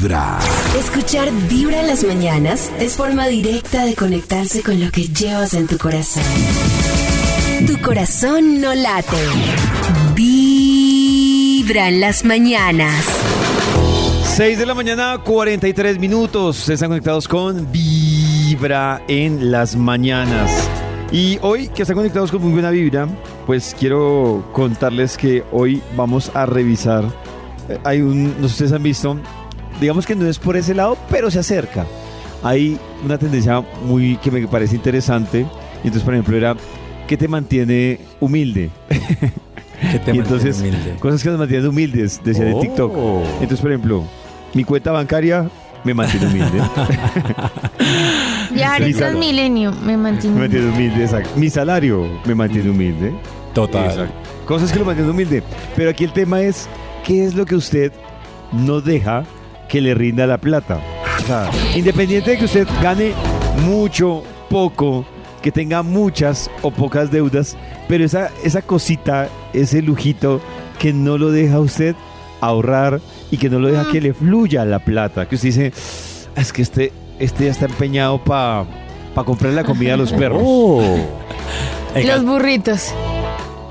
Vibra. Escuchar Vibra en las mañanas es forma directa de conectarse con lo que llevas en tu corazón. Tu corazón no late. Vibra en las mañanas. 6 de la mañana, 43 minutos. Están conectados con Vibra en las mañanas. Y hoy que están conectados con muy buena vibra, pues quiero contarles que hoy vamos a revisar. eh, Hay un, no sé si ustedes han visto, digamos que no es por ese lado, pero se acerca. Hay una tendencia muy que me parece interesante. Y entonces, por ejemplo, era ¿qué te mantiene humilde? ¿Qué te y mantiene entonces, humilde? cosas que nos mantienen humildes, decían en Oh. TikTok. Entonces, por ejemplo, mi cuenta bancaria me mantiene humilde. Viajar en. Transmilenio me me mantiene. mantiene humilde, exacto. Mi salario me mantiene humilde. Total. Exacto. Cosas que lo mantienen humilde. Pero aquí el tema es, ¿qué es lo que usted no deja que le rinda la plata? O sea, independiente de que usted gane mucho, poco, que tenga muchas o pocas deudas, pero esa, esa cosita, ese lujito que no lo deja a usted ahorrar y que no lo deja que le fluya la plata. Que usted dice, "Ah, es que este, este ya está empeñado para comprar la comida a los perros. Oh. Los burritos.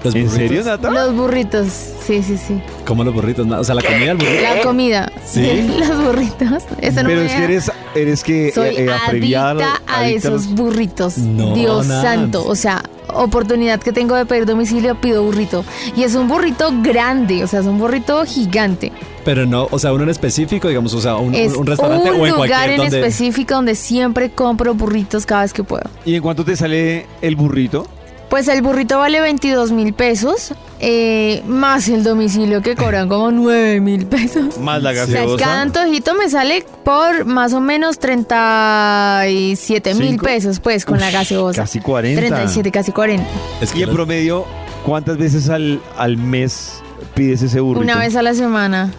¿Los ¿En burritos? serio, Nata? Los burritos. Sí, sí, sí. ¿Cómo los burritos? O sea, la comida del burrito. La comida. ¿Sí? Los burritos. Eso no Pero me es que eres, eres que Soy eh, eh, abreviada, adicta a adicta esos los- burritos. No, Dios santo. O sea, oportunidad que tengo de pedir domicilio, pido burrito. Y es un burrito grande, o sea, es un burrito gigante. Pero no, o sea, uno en específico, digamos, o sea, un, es un restaurante un o en lugar en donde... específico donde siempre compro burritos cada vez que puedo. ¿Y en cuánto te sale el burrito? Pues el burrito vale 22 mil pesos, eh, más el domicilio que cobran como 9 mil pesos. Más la O sea, gaseosa. cada antojito me sale por más o menos 37 mil pesos, pues, con la gaseosa. Casi 40. 37, casi 40. Es que Y en promedio, ¿cuántas veces al, al mes pides ese burrito? Una vez a la semana.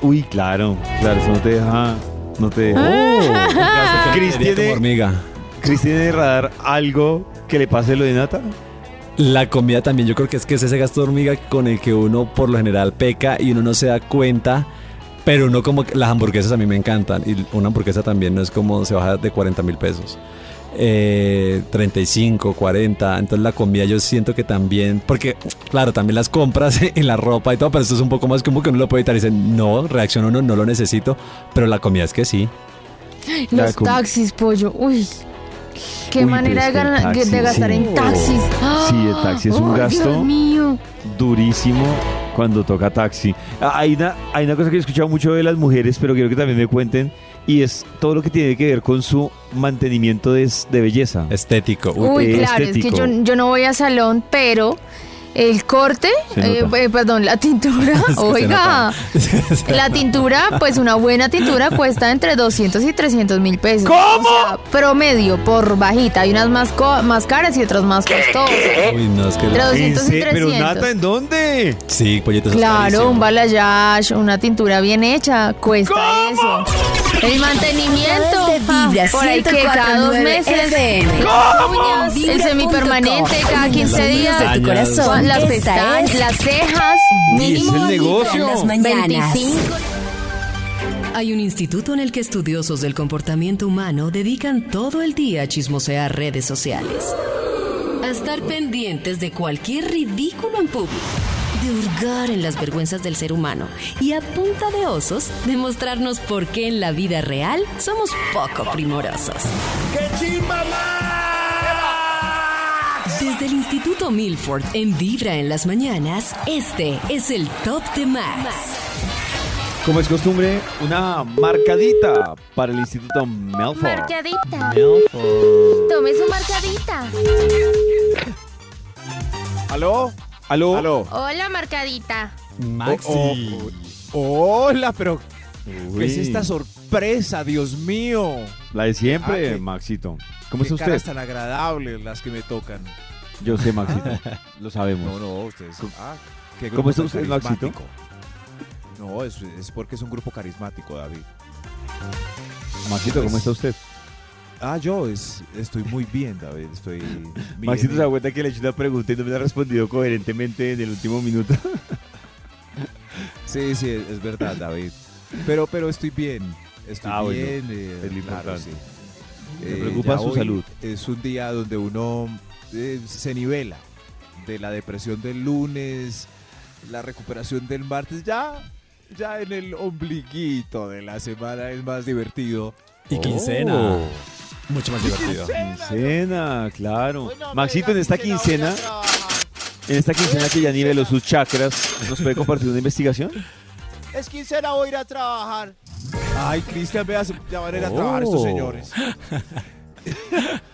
Uy, claro, claro, eso no te deja... No te deja. Ah. Cris, ¿tiene, hormiga. Cris, ¿tiene de radar algo que le pase lo de Nata? La comida también, yo creo que es que es ese gasto de hormiga con el que uno por lo general peca y uno no se da cuenta, pero uno como que las hamburguesas a mí me encantan y una hamburguesa también no es como se baja de 40 mil pesos. Eh, 35, 40, entonces la comida yo siento que también, porque claro, también las compras en la ropa y todo, pero esto es un poco más como que uno lo puede evitar y dicen, no, reacciono no, no lo necesito, pero la comida es que sí. Los taxis, pollo. Uy. Qué Uy, manera de, pero es que el gana- taxi, de gastar sí. en taxis. Sí, el taxi es un gasto. Dios mío. durísimo cuando toca taxi. Ah, Hay una, hay una cosa que he escuchado mucho de las mujeres, pero quiero que también me cuenten, y es todo lo que tiene que ver con su mantenimiento de, de belleza. Estético. Uy, Uy, claro, es que estético. yo, yo no voy a salón, pero el corte, eh, eh, perdón, la tintura, Es que se oiga, la tintura, pues una buena tintura cuesta entre 200 y 300 mil pesos. ¿Cómo? O sea, promedio, por bajita. Hay unas más, co- más caras y otras más costosas. Uy, no, es que... Entre ¿En 200 y serio? Pero 300. Nata, ¿en dónde? Sí, es Claro, un balayage, una tintura bien hecha, cuesta eso. El mantenimiento, ah, por ahí que cada dos 104.9 meses, FM. uñas, el semipermanente cada 15 Los días, de tu corazón. las Esta pestañas, es las cejas, mínimo el negocio. Las mañanas. 25. Hay un instituto en el que estudiosos del comportamiento humano dedican todo el día a chismosear redes sociales. A estar pendientes de cualquier ridículo en público. De hurgar en las vergüenzas del ser humano. Y a punta de osos, demostrarnos por qué en la vida real somos poco primorosos. Desde el Instituto Milford en Vibra en las mañanas, este es el Top de Max. Como es costumbre, una marcadita para el Instituto Melford. Marcadita. Melford. Tome su marcadita. ¿Aló? ¿Aló? ¿Aló? Hola, marcadita. Maxi. Oh, hola, pero Uy, ¿qué es esta sorpresa, Dios mío? La de siempre, Ah, ¿qué? Maxito. ¿Cómo Qué está caras usted? tan agradables las que me tocan. Yo sé, Maxito. Lo sabemos. No, no, ustedes. Ah, qué ¿Cómo está usted, Maxito? No, es, es porque es un grupo carismático, David. Maxito, ¿cómo está usted? Ah, yo es, estoy muy bien, David. Estoy bien. Maxito se da cuenta que le he hecho una pregunta y no me la ha respondido coherentemente en el último minuto. Sí, sí, es, es verdad, David. Pero, pero estoy bien. Estoy Ah, bueno. bien. eh, Es lo claro, importante. sí. Me Eh, preocupa ya su salud. Es un día donde uno eh, se nivela de la depresión del lunes, la recuperación del martes. Ya, ya en el ombliguito de la semana es más divertido. Y quincena. Oh. Mucho más divertido. Quincena, claro. Maxito, en esta quincena, en esta quincena que ya niveló sus chakras, ¿nos puede compartir una investigación? Es quincena, voy a ir a trabajar. Ay, Cristian, veas, ya van a ir a trabajar estos Oh. señores.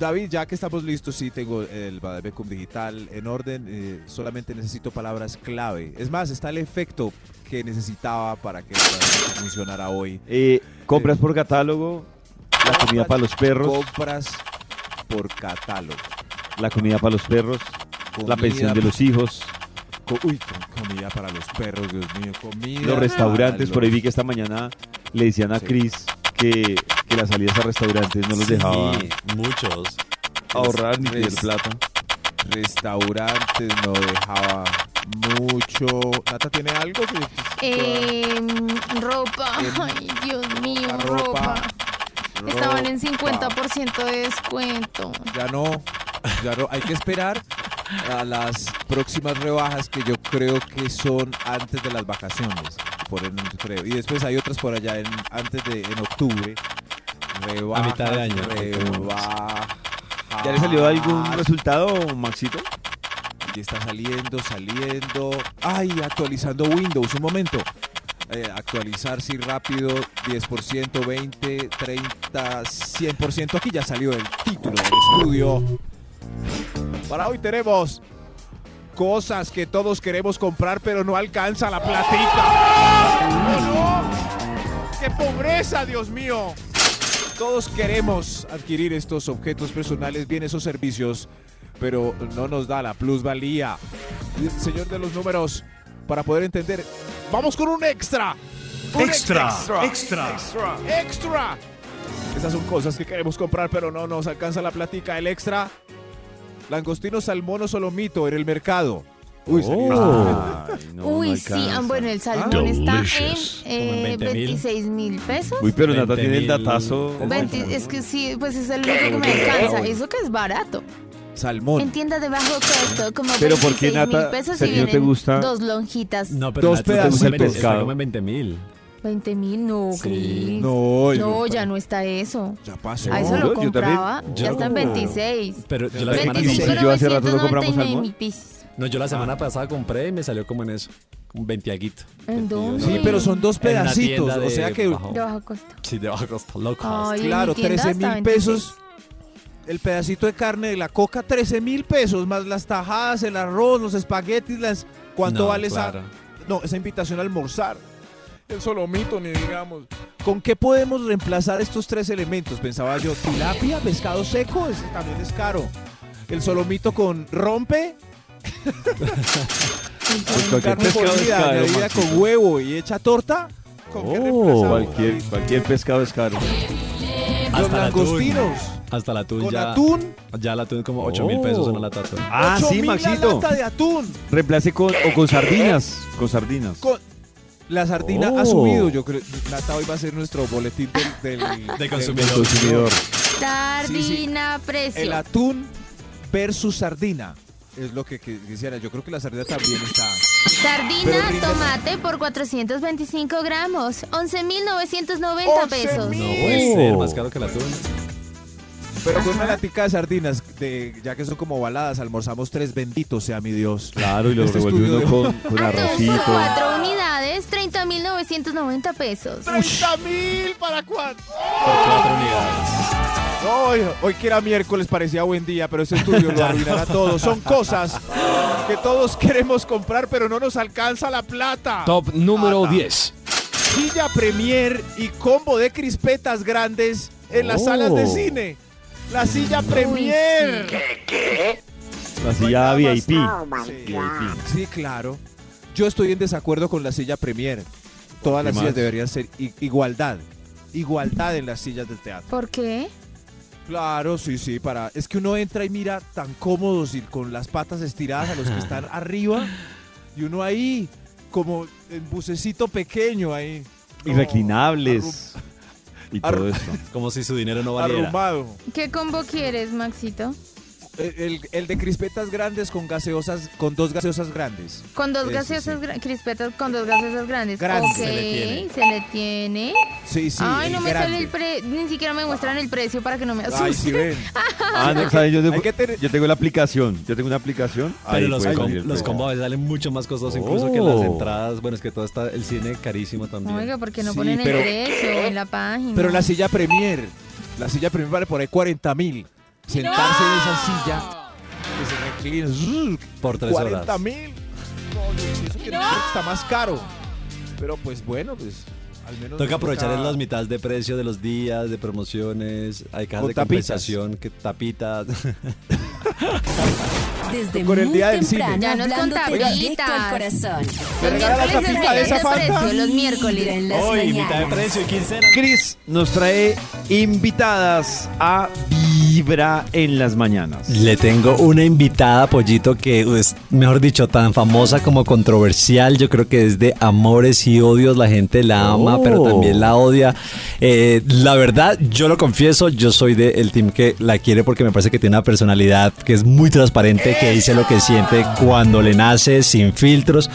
David, ya que estamos listos, sí tengo el Badabecum digital en orden. eh, solamente necesito palabras clave. Es más, está el efecto que necesitaba para que funcionara hoy. Eh, compras por catálogo, la comida para los perros, Compras por catálogo. la comida para los perros, la pensión de los hijos, uy, com- comida para los perros, Dios mío. Comida los restaurantes. para Por ahí vi que esta mañana le decían a Sí. Chris que, que las salidas a restaurantes no los dejaba Sí, muchos. ahorrar ni pedir plata. restaurantes no dejaba mucho. ¿Nata tiene algo? que- Em, ropa. Em, Ay, Dios mío, ropa. ropa. Estaban en Ropa. 50% de descuento. Ya no, ya no. Hay que esperar a las próximas rebajas que yo creo que son antes de las vacaciones. Por en- creo. Y después hay otras por allá en, antes de en octubre. Rebajas, mitad de año. Rebajas. ¿Ya le salió algún resultado, Maxito? Aquí está saliendo, saliendo. Ay, actualizando Windows. Un momento. Eh, actualizar, sí, rápido. 10%, 20, 30, 100%. Aquí ya salió el título del estudio. Para hoy tenemos cosas que todos queremos comprar, pero no alcanza la platica. ¡No, no! ¡Qué pobreza, Dios mío! Todos queremos adquirir estos objetos personales, bienes o servicios, pero no nos da la plusvalía. Señor de los números, para poder entender, vamos con un extra. Un Extra, extra, extra. extra, extra. Esas son cosas que queremos comprar, pero no nos alcanza la platica. El extra, langostino, salmón o solomito en el mercado. Uy, sería- Ay, no, Uy, no sí, ah, bueno, el salmón está Delicious. en eh, 20.000. 26 mil pesos. Uy, pero Nata 20 tiene el datazo. 20 es que sí, pues es el único que me alcanza. Eso que es barato. salmón. En tienda de bajo costo, como Pero ¿por qué, 26 Nata, mil pesos si no te gusta? dos lonjitas. No, pero Dos Nata, pedazos de pescado. Está como en 20 mil. 20 mil, no, Sí. No, No, ya no está eso. Ya pasó. A eso lo yo también- compraba. yo ya está en como- 26. Pero yo la semana 25, Sí, yo hace rato no compramos 999 salmón. No, yo la semana pasada compré y me salió como en eso. Un 20 aguito. ¿En dónde? Sí, pero son dos pedacitos. O sea que, bajo- De bajo costo. Sí, de bajo costo. Low cost. Ay, en claro, mi tienda 13 está mil 26. pesos. El pedacito de carne de la coca, 13 mil pesos, más las tajadas, el arroz, los espaguetis, las... ¿Cuánto No, vale claro. esa? No, esa invitación a almorzar. El solomito, ni digamos. ¿Con qué podemos reemplazar estos tres elementos? Pensaba yo. Tilapia, pescado seco, ese también es caro. El solomito con rompe, Pues cualquier carne molida, añadida con huevo y hecha torta. ¿Con qué Oh, reemplazamos, cualquier, cualquier pescado es caro. Los Hasta el atún. langostinos. Hasta el atún Con ya. atún, Ya el atún como 8 mil Oh. pesos una lata de atún. Ah, ocho sí, mil la Maxito. lata de atún. Reemplace con, o con sardinas. Con sardinas. Con- La sardina Oh. ha subido, yo creo. Nata hoy va a ser nuestro boletín del, del, De del- consumidor. Consumidor. Sardina, precio. El atún versus sardina. Es lo que, que quisiera. Yo creo que la sardina también está. Sardina, rinde- tomate por 425 gramos. 11.990 pesos. No 11.000. puede ser más caro que el atún. Pero con una latica de sardinas, de, ya que son como baladas, almorzamos tres benditos, sea mi Dios. Claro, y lo Este de- con, con arrocito. 4 unidades, 30.990 pesos. ¡30 mil para cuánto! Por cuatro unidades. Hoy, hoy que era miércoles parecía buen día, pero ese estudio lo arruinará todo. Son cosas que todos queremos comprar, pero no nos alcanza la plata. Top número Ata. 10. Silla Premier y combo de crispetas grandes en las Oh. salas de cine. La silla Premier. La silla VIP. Sí, sí, claro. Yo estoy en desacuerdo con la silla Premier. Todas ¿Qué las más? sillas deberían ser i- igualdad. Igualdad en las sillas del teatro. ¿Por qué? Claro, sí, sí, para. Es que uno entra y mira tan cómodos y con las patas estiradas a los que están arriba. Y uno ahí. como en bucecito pequeño ahí. Y reclinables. Y todo eso. Como si su dinero no valiera. Arrumbado. ¿Qué combo quieres, Maxito? El, el- de crispetas grandes con gaseosas, con dos gaseosas grandes. Con dos Eso gaseosas, sí. gra- crispetas con dos gaseosas grandes. Grandes. Ok, Se le tiene. se le tiene. Sí, sí. Ay, no me grande. sale el precio, ni siquiera me muestran el precio para que no me asuste. Ay, sí ven. Ah, no, ¿saben? Yo, tengo, Hay que tener- yo tengo la aplicación. Yo tengo una aplicación. Pero ahí los, com- los combos salen mucho más costosos Oh. incluso que las entradas. Bueno, es que todo está el cine carísimo también. Oiga, porque no Sí, ponen pero- el precio en la página. Pero la silla Premier, la silla Premier vale por ahí 40 mil. Sentarse en esa silla que se reclina. Por tres 40 horas. mil. No, pienso que no, está más caro. Pero pues bueno, pues al menos. Toca aprovechar en las mitades de precio de los días, de promociones, hay cajas de tapitas. compensación, que tapitas. Desde Con el muy día del cine. temprano, Ya nos con tapitas. corazón. ¿Me Los regala la miércoles tapita de es esa precio, los miércoles. en las Hoy, mitad de precio y quincena. Chris nos trae invitadas a Vibra en las mañanas. Le tengo una invitada, Pollito, que es, mejor dicho, tan famosa como controversial. Yo creo que es de amores y odios. La gente la ama, Oh. pero también la odia. Eh, la verdad, yo lo confieso, yo soy del team que la quiere porque me parece que tiene una personalidad que es muy transparente, que dice lo que siente cuando le nace, sin filtros.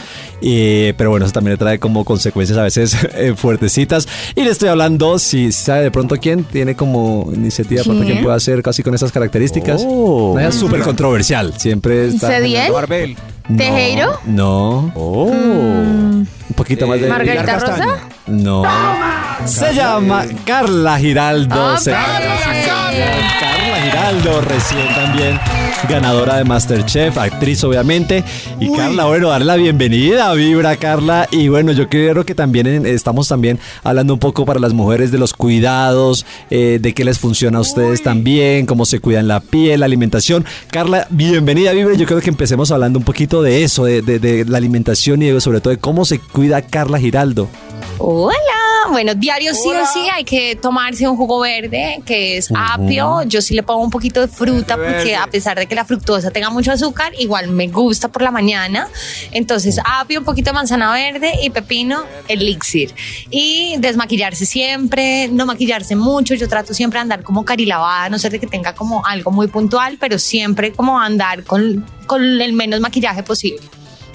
Eh, pero bueno, eso también le trae como consecuencias a veces eh, fuertecitas. Y le estoy hablando, si sabe de pronto quién tiene como iniciativa, de pronto ¿Quién? quién puede hacer casi con esas características. Oh. Una súper controversial. Siempre está. ¿Cediel? Barbel. No, ¿Tejeiro? No. Oh. Un poquito más de. ¿Margarita. Rosa? No. Se llama Carla Giraldo. Ah, Se- bien. Carla Giraldo, recién también ganadora de Masterchef, actriz obviamente. Y Carla, bueno, darle la bienvenida, vibra Carla. Y bueno, yo creo que también en- estamos también hablando un poco para las mujeres de los cuidados, eh, de qué les funciona a ustedes también, cómo se cuidan la piel, la alimentación. Carla, bienvenida, vibra. Yo creo que empecemos hablando un poquito de eso, de, de- de la alimentación y de- sobre todo de cómo se cuida Carla Giraldo. Hola, bueno, diario sí o sí hay que tomarse un jugo verde que es apio. Yo sí le pongo un poquito de fruta Verde. porque a pesar de que la fructosa tenga mucho azúcar, igual me gusta por la mañana. Entonces, apio, un poquito de manzana verde y pepino, elixir. Y desmaquillarse siempre, no maquillarse mucho. Yo trato siempre de andar como carilavada, a no ser de que tenga como algo muy puntual, pero siempre como andar con, con el menos maquillaje posible.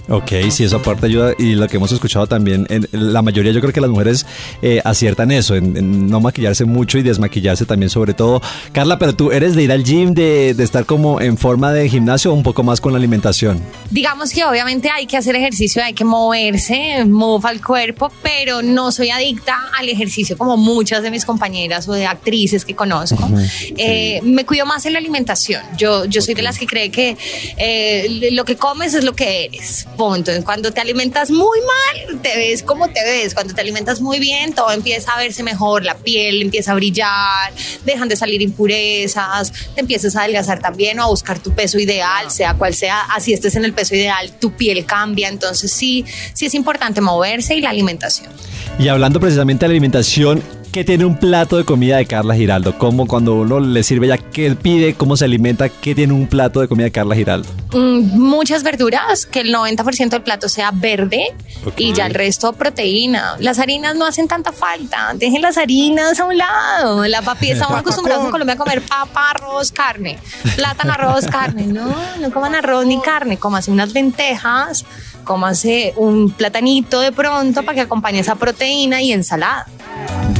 Ok, sí, eso aparte ayuda y lo que hemos escuchado también, en la mayoría yo creo que las mujeres eh, aciertan eso, en, en no maquillarse mucho y desmaquillarse también sobre todo. Carla, pero tú eres de ir al gym, de, de estar como en forma de gimnasio o un poco más con la alimentación. Digamos que obviamente hay que hacer ejercicio, hay que moverse, mover el cuerpo, pero no soy adicta al ejercicio como muchas de mis compañeras o de actrices que conozco. Eh, me cuido más en la alimentación. Yo, yo soy de las que cree que eh, lo que comes es lo que eres. Punto. Cuando te alimentas muy mal, te ves como te ves. Cuando te alimentas muy bien, todo empieza a verse mejor, la piel empieza a brillar, dejan de salir impurezas, te empiezas a adelgazar también o a buscar tu peso ideal, sea cual sea, así estés en el peso ideal, tu piel cambia. Entonces sí, sí es importante moverse y la alimentación. Y hablando precisamente de la alimentación, ¿qué tiene un plato de comida de Carla Giraldo? ¿Cómo cuando uno le sirve ya qué pide, cómo se alimenta, qué tiene un plato de comida de Carla Giraldo? Mm, muchas verduras, que el 90% del plato sea verde Ok. y ya el resto proteína. Las harinas no hacen tanta falta, dejen las harinas a un lado. La papi, estamos acostumbrados en Colombia a comer papa, arroz, carne, plátano, arroz, carne. No, no coman arroz ni carne, cómase unas lentejas, cómase un platanito de pronto para que acompañe esa proteína y ensalada.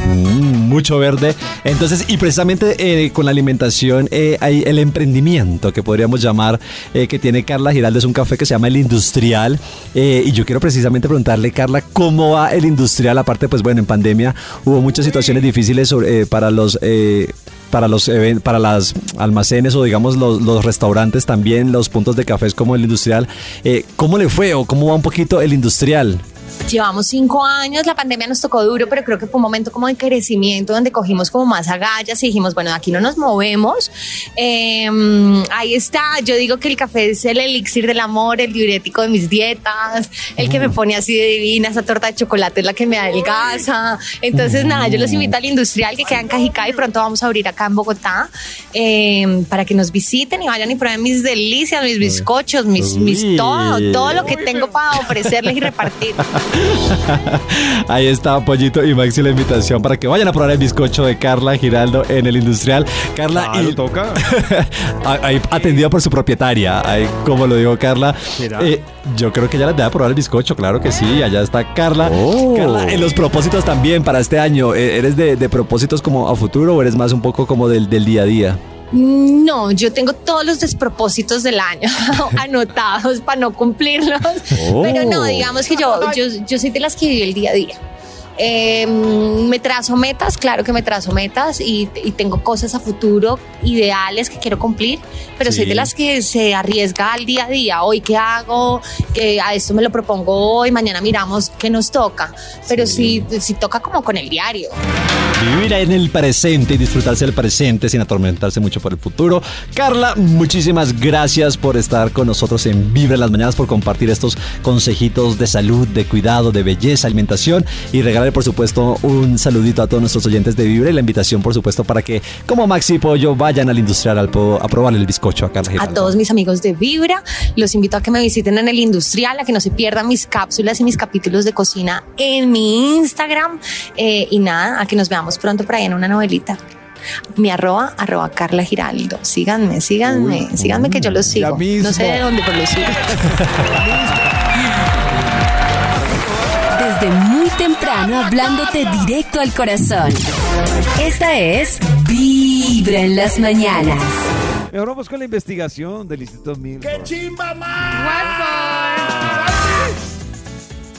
Mm, mucho verde. Entonces, y precisamente eh, con la alimentación eh, hay el emprendimiento que podríamos llamar eh, que tiene Carla Giraldo. Es un café que se llama El Industrial. Y yo quiero precisamente preguntarle, Carla, ¿cómo va el Industrial? Aparte, pues bueno, en pandemia hubo muchas situaciones difíciles sobre, para los... para los para las almacenes o digamos los, los restaurantes también, los puntos de cafés como el industrial. Eh, ¿Cómo le fue o cómo va un poquito el industrial? Llevamos cinco años, la pandemia nos tocó duro, pero creo que fue un momento como de crecimiento donde cogimos como más agallas y dijimos, bueno, aquí no nos movemos. Eh, ahí está, yo digo que el café es el elixir del amor, el diurético de mis dietas, el que me pone así de divina, esa torta de chocolate es la que me adelgaza. Entonces, nada, yo los invito al industrial que queda en Cajicá y pronto vamos a abrir acá en Bogotá eh, para que nos visiten y vayan y prueben mis delicias, mis bizcochos, mis, mis todo, todo lo que tengo para ofrecerles y repartir. Ahí está Pollito y Maxi la invitación para que vayan a probar el bizcocho de Carla Giraldo en el industrial. Carla, Ah, y- ¿lo toca? ahí atendido por su propietaria, ahí, como lo dijo Carla. Eh, yo creo que ya les debe probar el bizcocho, claro que sí, allá está Carla. Oh. Carla, en los propósitos también para este año, eh, ¿eres de, de propósitos como a futuro o eres más un poco como del, del día a día? No, yo tengo todos los despropósitos del año anotados para no cumplirlos. Oh. Pero no, digamos que yo, yo, yo soy de las que vive el día a día. Eh, me trazo metas, claro que me trazo metas y, y tengo cosas a futuro, ideales que quiero cumplir, pero soy Sí. de las que se arriesga al día a día. Hoy qué hago, a esto me lo propongo hoy, mañana miramos qué nos toca, pero sí, sí toca como con el diario. Vivir en el presente y disfrutarse del presente sin atormentarse mucho por el futuro. Carla, muchísimas gracias por estar con nosotros en Vibra las Mañanas, por compartir estos consejitos de salud, de cuidado, de belleza, alimentación y regalarle, por supuesto, un saludito a todos nuestros oyentes de Vibra y la invitación, por supuesto, para que, como Maxi y Pollo, vayan al industrial al po- a probarle el bizcocho a Carla a Giraldo. todos mis amigos de Vibra. Los invito a que me visiten en el industrial, a que no se pierdan mis cápsulas y mis capítulos de cocina en mi Instagram. Eh, y nada, a que nos veamos pronto por ahí en una novelita. Mi arroba, arroba Carla Giraldo. Síganme, síganme, síganme que yo los sigo. No sé de dónde, pero los sigo. Desde muy temprano hablándote directo al corazón. Esta es Vibra en las mañanas. Mejor vamos con la investigación del Instituto Milford.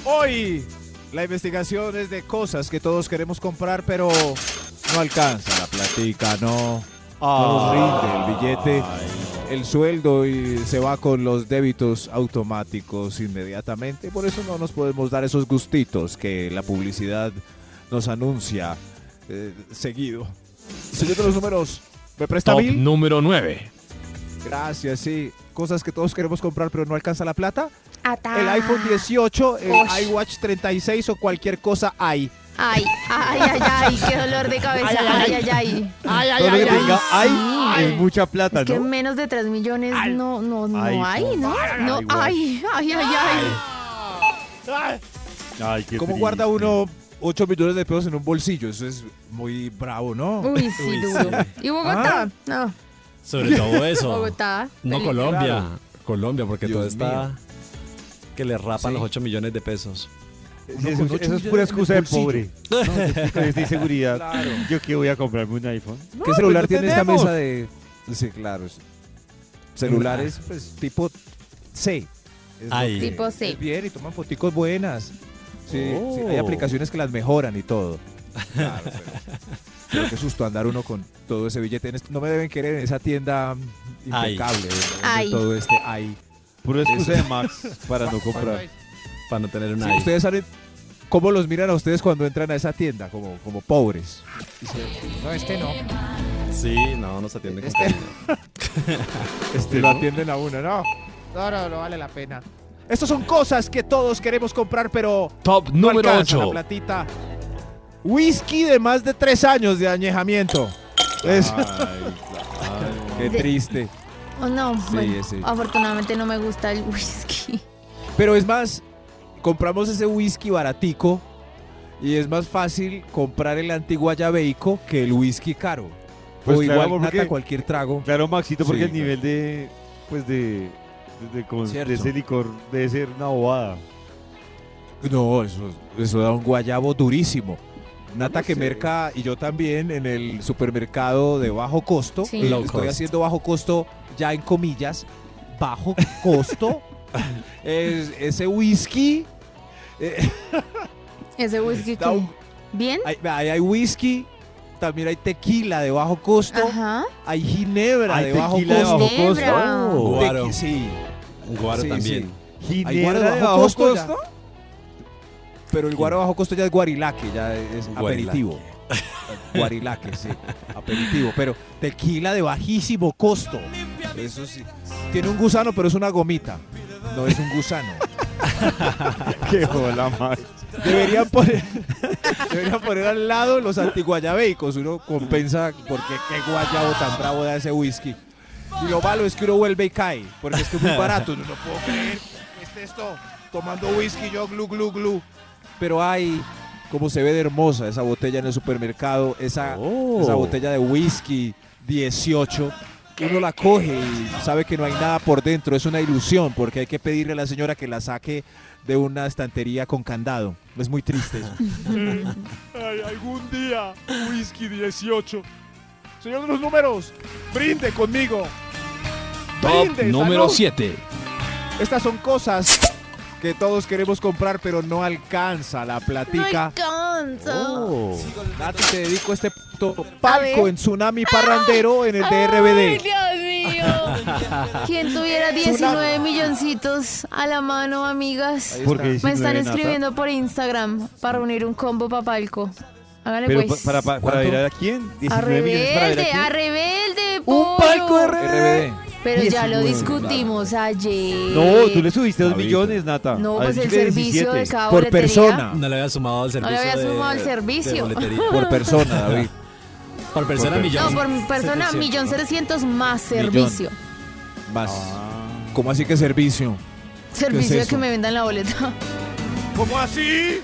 Hoy la investigación es de cosas que todos queremos comprar, pero no alcanza la platica, no. No nos rinde el billete, el sueldo y se va con los débitos automáticos inmediatamente. Por eso no nos podemos dar esos gustitos que la publicidad nos anuncia eh, seguido. Señor de los números, ¿me presta Top mil? número 9. Gracias, sí. Cosas que todos queremos comprar, pero no alcanza la plata. El iPhone 18, el iWatch 36 o cualquier cosa hay. Ay, ay, ay, ay, qué dolor de cabeza. Ay, ay, ay. Todo lo que tenga hay es mucha plata, Es que ¿no? menos de 3 millones no, no, no Ay, hay, ¿no? ay, No, ay, ay, ay, ay. Ay, qué ¿Cómo triste. guarda uno 8 millones de pesos en un bolsillo? Eso es muy bravo, ¿no? Uy, sí, duro. ¿Y Bogotá? No, Sobre todo eso. Bogotá. No. Colombia. Claro. Colombia, porque Dios todo está... mío. Que le rapan Sí. los 8 millones de pesos. Sí, eso, eso es pura excusa de pobre. No, yo inseguridad. Claro. Yo que voy a comprarme un iPhone. ¿Qué celular pues no tiene esta mesa de...? Sí, claro. es- Celulares, pues, tipo C. Ay. que Tipo C. es Bien, y toman foticos buenas. Sí, Oh. sí, hay aplicaciones que las mejoran y todo. Claro, pero, pero qué susto andar uno con todo ese billete. En no me deben querer en esa tienda Ay. impecable. de- de Ay. todo este ay. Pura excusa de Max para no comprar. Para no tener Sí, una... ustedes saben cómo los miran a ustedes cuando entran a esa tienda, como, como pobres. Dicen, no, este no. Sí, no, nos atiende con Este- cariño. Este lo atienden a uno, no. No, no, no vale la pena. Estas son cosas que todos queremos comprar, pero Top no número alcanza la 8. platita. Whisky de más de tres años de añejamiento. Es- Qué triste. Oh, no, bueno, ese. afortunadamente no me gusta el whisky. Pero es más, compramos ese whisky baratico y es más fácil comprar el antiguayabeico que el whisky caro. Pues o claro, igual porque- nata cualquier trago. Claro, Maxito, porque Sí, el claro. nivel de, pues de, de, ese licor debe ser una bobada. No, eso, eso da un guayabo durísimo. Nata que sé. merca y yo también en el supermercado de bajo costo. Sí. estoy cost. haciendo bajo costo ya en comillas. Bajo costo. es, ese whisky. Eh, Ese whisky que... un- ¿Bien? hay, hay- hay whisky. También hay tequila de bajo costo. Ajá. Hay ginebra Hay de bajo de costo. bajo Ginebra. costo. Oh. Guaro. Sí. Un guaro Sí, también. Hay Ginebra guaro de bajo costo. ya. Pero el guaro bajo costo ya es guarilaque, ya es Guarilaque. aperitivo. guarilaque, sí, aperitivo. Pero tequila de bajísimo costo. Eso sí. Tiene un gusano, pero es una gomita. No es un gusano. Qué hola, Max. Deberían poner, deberían poner al lado los antiguayabeicos. Uno compensa porque qué guayabo tan bravo da ese whisky. Y lo malo es que uno vuelve y cae, porque es que es muy barato. No lo puedo creer. Este esto, tomando whisky yo glu glu glu. Pero ay, como se ve de hermosa esa botella en el supermercado, esa, Oh. esa botella de whisky 18. Uno la coge y sabe que no hay nada por dentro, es una ilusión, porque hay que pedirle a la señora que la saque de una estantería con candado. Es muy triste eso. algún día, whisky 18. Señor de los números, brinde conmigo. Top Brinde, número salud. 7. Estas son cosas que todos queremos comprar, pero no alcanza la No platica. alcanza. Oh. Nati, te dedico este palco en Tsunami Parrandero en el Ay, DRBD. Dios mío. ¿Quién tuviera 19 milloncitos a la mano, amigas? Porque. Me están 19, Nata. escribiendo por Instagram para reunir un combo para palco. Hágale Pero pues. pa- para, para, para ver a quién? a 19 millones para ver a rebelde, quién. a rebelde. Un palco de rebelde. RBD. Pero ya lo 19, discutimos ayer. No, tú le subiste dos millones, Nata. No, pues el servicio de 17. cada Por persona. No le había sumado al servicio. le había sumado al servicio. Por persona, David. Por persona, Por millón. No, por persona, 700, millón ¿no? setecientos más servicio. Más. ¿Cómo así que servicio? Servicio de eso? que me vendan la boleta. ¿Cómo así?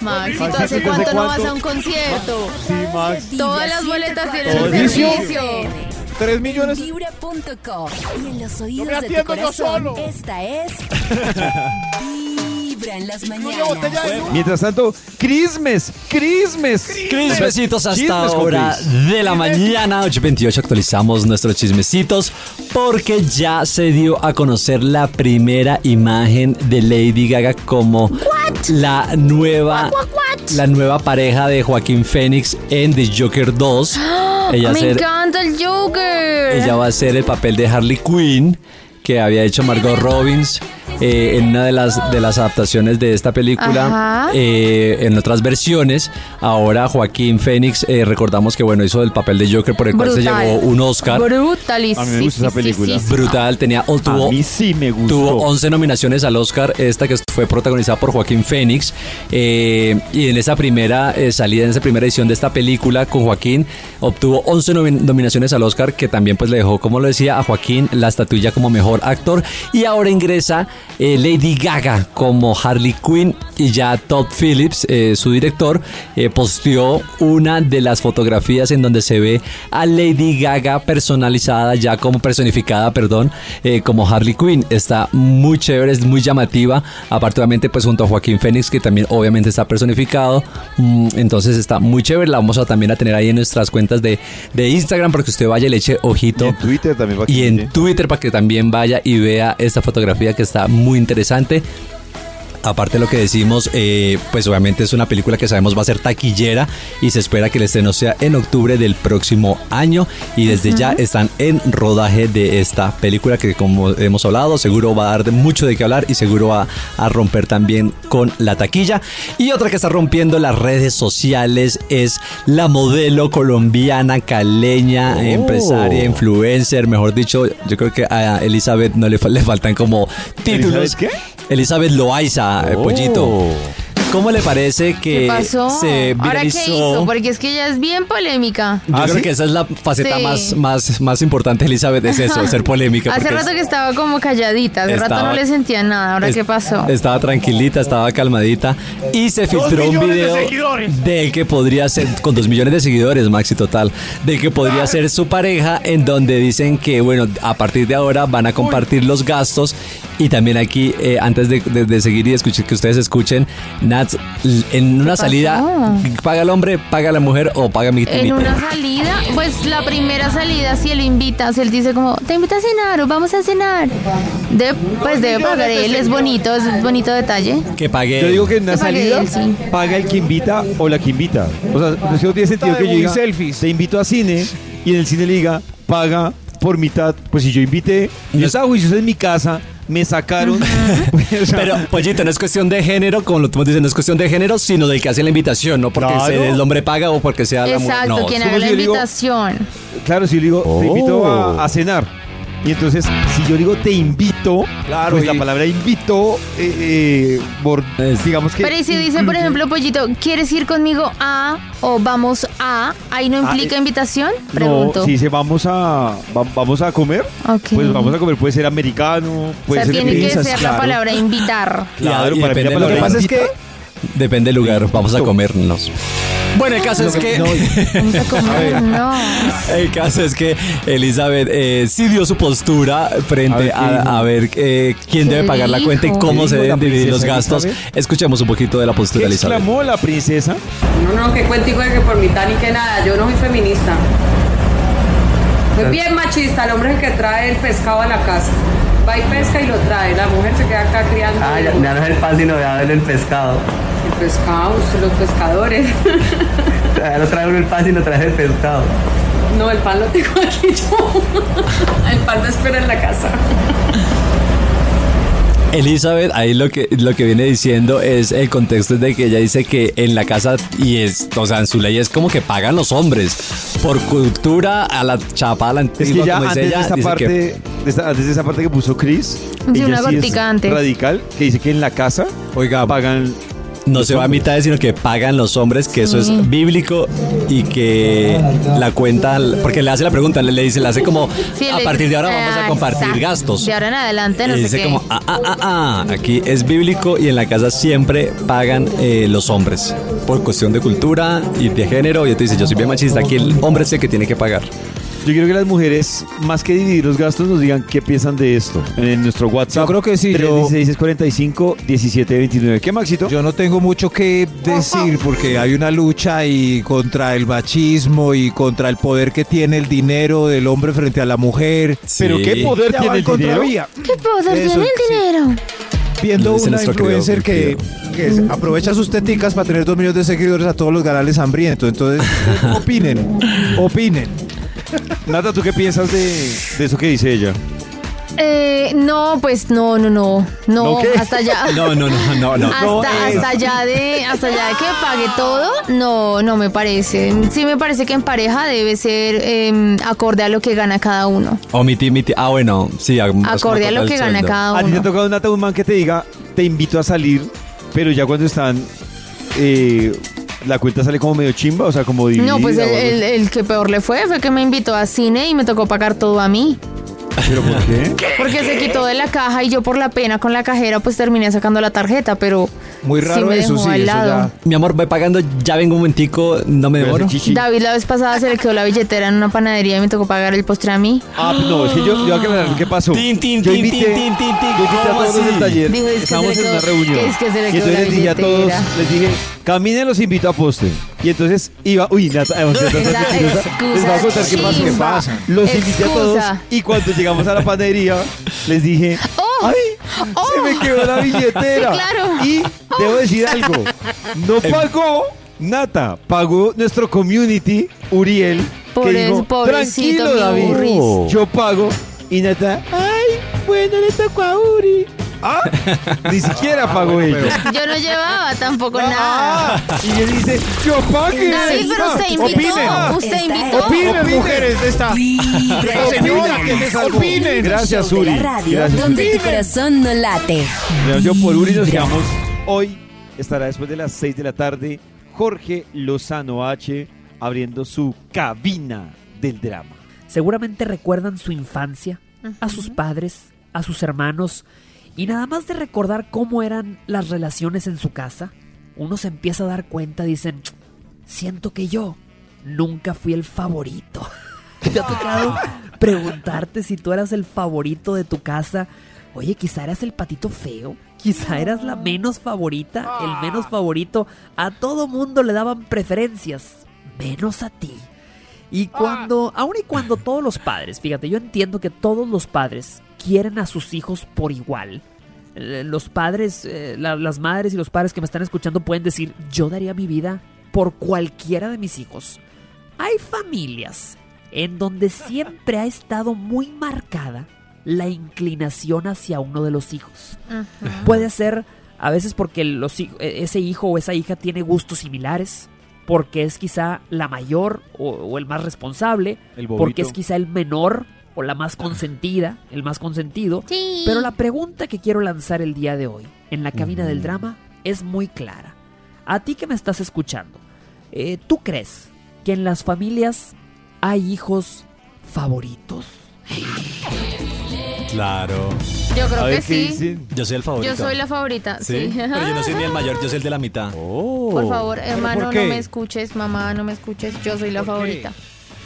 Max, ¿y tú hace ¿desde cuánto no vas a un concierto? Sí, Max. Todas las boletas tienen ¿Todo el el servicio. ¿Tres millones? Vibra.com y en los oídos me de tu corazón. solo. Esta es Vibra en las Una botella mañanas. de Mientras tanto, Christmas, Christmas. Chismecitos hasta Chismes Chris. de la mañana, 8.28 actualizamos nuestros chismecitos porque ya se dio a conocer la primera imagen de Lady Gaga como la nueva la nueva pareja de Joaquín Phoenix en The Joker 2. Ella, Me ser- encanta el Joker. ella va a hacer el papel de Harley Quinn que había hecho Margot Robbins eh, en una de las de las adaptaciones de esta película eh, en otras versiones ahora Joaquín Phoenix eh, recordamos que bueno hizo el papel de Joker por el cual se llevó un Oscar Brutalísimo. A mí me gusta esa película. brutal tenía o tuvo A mí sí me gustó. Tuvo 11 nominaciones al Oscar, esta que fue protagonizada por Joaquín Phoenix. eh, y en esa primera eh, salida, en esa primera edición de esta película con Joaquín, obtuvo 11 nomi- nominaciones al Oscar, que también pues le dejó, como lo decía, a Joaquín la estatuilla como mejor actor. Y ahora ingresa eh, Lady Gaga como Harley Quinn y ya Todd Phillips, eh, su director, eh, posteó una de las fotografías en donde se ve a Lady Gaga personalizada, ya como personificada, perdón, como Harley Quinn. Está muy chévere, es muy llamativa. Aparte, obviamente, pues junto a Joaquín Phoenix, que también obviamente está personificado. Mm, entonces está muy chévere. La vamos a también a tener ahí en nuestras cuentas de, de Instagram para que usted vaya y le eche Y ojito. en Twitter también va a Y en Twitter para que también vaya y vea esta fotografía que está muy interesante. Aparte de lo que decimos, eh, pues obviamente es una película que sabemos va a ser taquillera y se espera que el estreno sea en octubre del próximo año y desde ya están en rodaje de esta película que como hemos hablado seguro va a dar mucho de qué hablar y seguro va a romper también con la taquilla. Y otra que está rompiendo las redes sociales es la modelo colombiana caleña, Oh. empresaria, influencer, mejor dicho, yo creo que a Elizabeth no le, fa- le faltan como títulos. ¿Elizabeth qué? Elizabeth Loaiza, eh, Oh. Pollito. ¿Cómo le parece que ¿Qué pasó? se ¿Ahora qué viralizó? hizo? Porque es que ella es bien polémica. Yo ¿Ah, creo sí? que esa es la faceta Sí. más, más, más importante de Elizabeth, es eso, ser polémica. Hace porque rato es- que estaba como calladita, hace rato no le sentía nada. ¿Ahora es- qué pasó? Estaba tranquilita, estaba calmadita y se filtró un video del que podría ser, con dos millones de seguidores, Maxi Total, del que podría ser su pareja, en donde dicen que, bueno, a partir de ahora van a compartir los gastos y también aquí, eh, antes de, de- de seguir y escuchar que ustedes escuchen, Nats, en una salida, paga el hombre, paga la mujer o paga mi En una salida, pues la primera salida, si él invita, si él dice como, te invito a cenar o vamos a cenar, de, pues debe pagar él, es bonito, es bonito detalle. Que pague. Yo digo que en una salida él, sí. paga el que invita o la que invita. O sea, no sé si no tiene sentido que yo diga, selfies. te invito a cine y en el cine le diga, paga por mitad. Pues si yo invité, yo estaba juicioso en mi casa, me sacaron. pues, o sea, Pero, pollito, no es cuestión de género, como lo estamos diciendo, no es cuestión de género, sino del que hace la invitación, no porque Claro. sea el hombre paga o porque sea la mujer. Exacto, No, quien haga la si yo digo- invitación. claro, si yo digo, te invito a, a cenar. Y entonces, si yo digo te invito, Claro, pues la palabra invito, eh, eh, por- digamos que. Pero y si dice, por ejemplo, Pollito, ¿quieres ir conmigo a o vamos a? ¿Ahí no implica eh, invitación? Pregunto. No, si dice vamos a, va- vamos a comer, pues vamos a comer, puede ser americano, o puede sea, ser tiene que ser claro. la palabra invitar. Claro, Y para mí la palabra lugar. pasa es que- Depende del lugar, vamos a comernos. Bueno, el caso es que... Vamos a. El caso es que Elizabeth eh, sí dio su postura frente A ver, a, a ver eh, quién ¿Qué debe pagar la cuenta y cómo ¿Qué se deben dividir los gastos. Elizabeth? Escuchemos un poquito de la postura ¿Qué de Elizabeth. exclamó la princesa? No, no, que cuentico de que por mitad ni que nada, yo no soy feminista. Soy bien machista, el hombre es el que trae el pescado a la casa. Va y pesca y lo trae, la mujer se queda acá criando Ah, ya, ya no es el pan, sino ya es el pescado. El pescado, los pescadores. No trae uno el pan, sino trae el pescado. No, el pan lo tengo aquí yo. El pan me espera en la casa. Elizabeth, ahí lo que, lo que viene diciendo es el contexto de que ella dice que en la casa, y es, o sea, en su ley es como que pagan los hombres. Por cultura a la chapa, a la Es antigua, que ya como dice antes de ella, esa dice parte, que de antes de esa parte que puso Chris, Sí, ella una sí gotica es antes. radical, que dice que en la casa Oiga, pagan no se va a mitades, sino que pagan los hombres, que eso es bíblico y que la cuenta, porque le hace la pregunta, le, le dice, le hace como, Sí, a partir de ahora vamos a compartir exacto. gastos. De ahora en adelante no y sé dice qué. como, ah, ah, ah, ah, aquí es bíblico y en la casa siempre pagan eh, los hombres. Por cuestión de cultura y de género. Y te dice, yo soy bien machista, aquí el hombre es el que tiene que pagar. Yo quiero que las mujeres, más que dividir los gastos, nos digan qué piensan de esto. En nuestro WhatsApp. Yo creo que sí, yo- 316-45, 1729. ¿Qué, Maxito? Yo no tengo mucho que decir porque hay una lucha y contra el machismo y contra el poder que tiene el dinero del hombre frente a la mujer. Pero qué poder Ya tiene el dinero. ¿Qué poder Eso, tiene el sí. dinero? Viendo una influencer que, que aprovecha sus teticas para tener dos millones de seguidores a todos los canales hambrientos. Entonces, opinen, opinen. Nata, ¿tú qué piensas de, de eso que dice ella? Eh, no, pues no, no, no. No, hasta allá. No, no, no, no, no. Hasta, no hasta allá de hasta allá de que pague todo, no, no me parece. Sí me parece que en pareja debe ser eh, acorde a lo que gana cada uno. Omiti, miti. Ah, bueno, sí. Acorde a lo que gana cada ¿A ti te ha uno. tocado Nata un man que te diga, te invito a salir, pero ya cuando están, eh, la cuenta sale como medio chimba, o sea, como dividida? No, pues el, el que peor le fue fue que me invitó a cine y me tocó pagar todo a mí. ¿Pero por qué? Porque se quitó de la caja y yo por la pena con la cajera pues terminé sacando la tarjeta, pero Muy raro me eso, sí, eso ya. Mi amor, voy pagando, ya vengo un momentico, no me demoro. David la vez pasada se le quedó la billetera en una panadería y me tocó pagar el postre a mí. Ah, no, es que yo, yo qué pasó. Tin, tin, yo tin, invité, tin, tin, tin, tin. yo invité a ¿Cómo todos del taller. Dijo, es que Estábamos en una reunión. es que se le y quedó entonces la les dije a todos, les dije, caminen los invito a postre. Y entonces iba, uy, excusa les voy a contar qué pasa. ¿Qué pasa? Los invité a todos y cuando llegamos a la panadería, les dije, ¡Oh! ¡Ay! ¡Oh! Se me quedó la billetera. Sí, claro. Y debo decir algo, no pagó Nata, pagó nuestro community, Uriel, que Pobre- dijo, tranquilo David, yo pago. Y Nata, ay, bueno, le tocó a Uri. Ah, ni siquiera pagó ella. Yo no llevaba tampoco Ah, nada. y él dice, yo pagué. David, pero usted invitó. Opinen. Usted Está invitó. Opinen, mujeres de esta. Señora, que les opinen. Gracias, Uri. Gracias. donde tu corazón no late. Gracias por Uri. Nos quedamos hoy. Estará después de las 6 de la tarde Jorge Lozano H abriendo su cabina del drama. Seguramente recuerdan su infancia, a sus padres, a sus hermanos, y nada más de recordar cómo eran las relaciones en su casa, uno se empieza a dar cuenta, dicen, siento que yo nunca fui el favorito. ¿Te ha tocado preguntarte si tú eras el favorito de tu casa? Oye, quizá eras el patito feo, quizá eras la menos favorita, el menos favorito. A todo mundo le daban preferencias, menos a ti. Y cuando, aun y cuando todos los padres, fíjate, yo entiendo que todos los padres quieren a sus hijos por igual. Eh, Los padres, eh, la- las madres y los padres que me están escuchando pueden decir, yo daría mi vida por cualquiera de mis hijos. Hay familias en donde siempre ha estado muy marcada la inclinación hacia uno de los hijos. Puede ser a veces porque los, e- ese hijo o esa hija tiene gustos similares, porque es quizá la mayor o, o el más responsable, El porque es quizá el menor o la más consentida, el más consentido. Sí. Pero la pregunta que quiero lanzar el día de hoy en la cabina del drama es muy clara. A ti que me estás escuchando, eh, ¿tú crees que en las familias hay hijos favoritos? Claro. Yo creo que sí. Yo soy el favorito. Yo soy la favorita, ¿Sí? sí. Pero yo no soy ni el mayor, yo soy el de la mitad. Por favor, hermano, por no me escuches, mamá, no me escuches. Yo soy la ¿Por qué?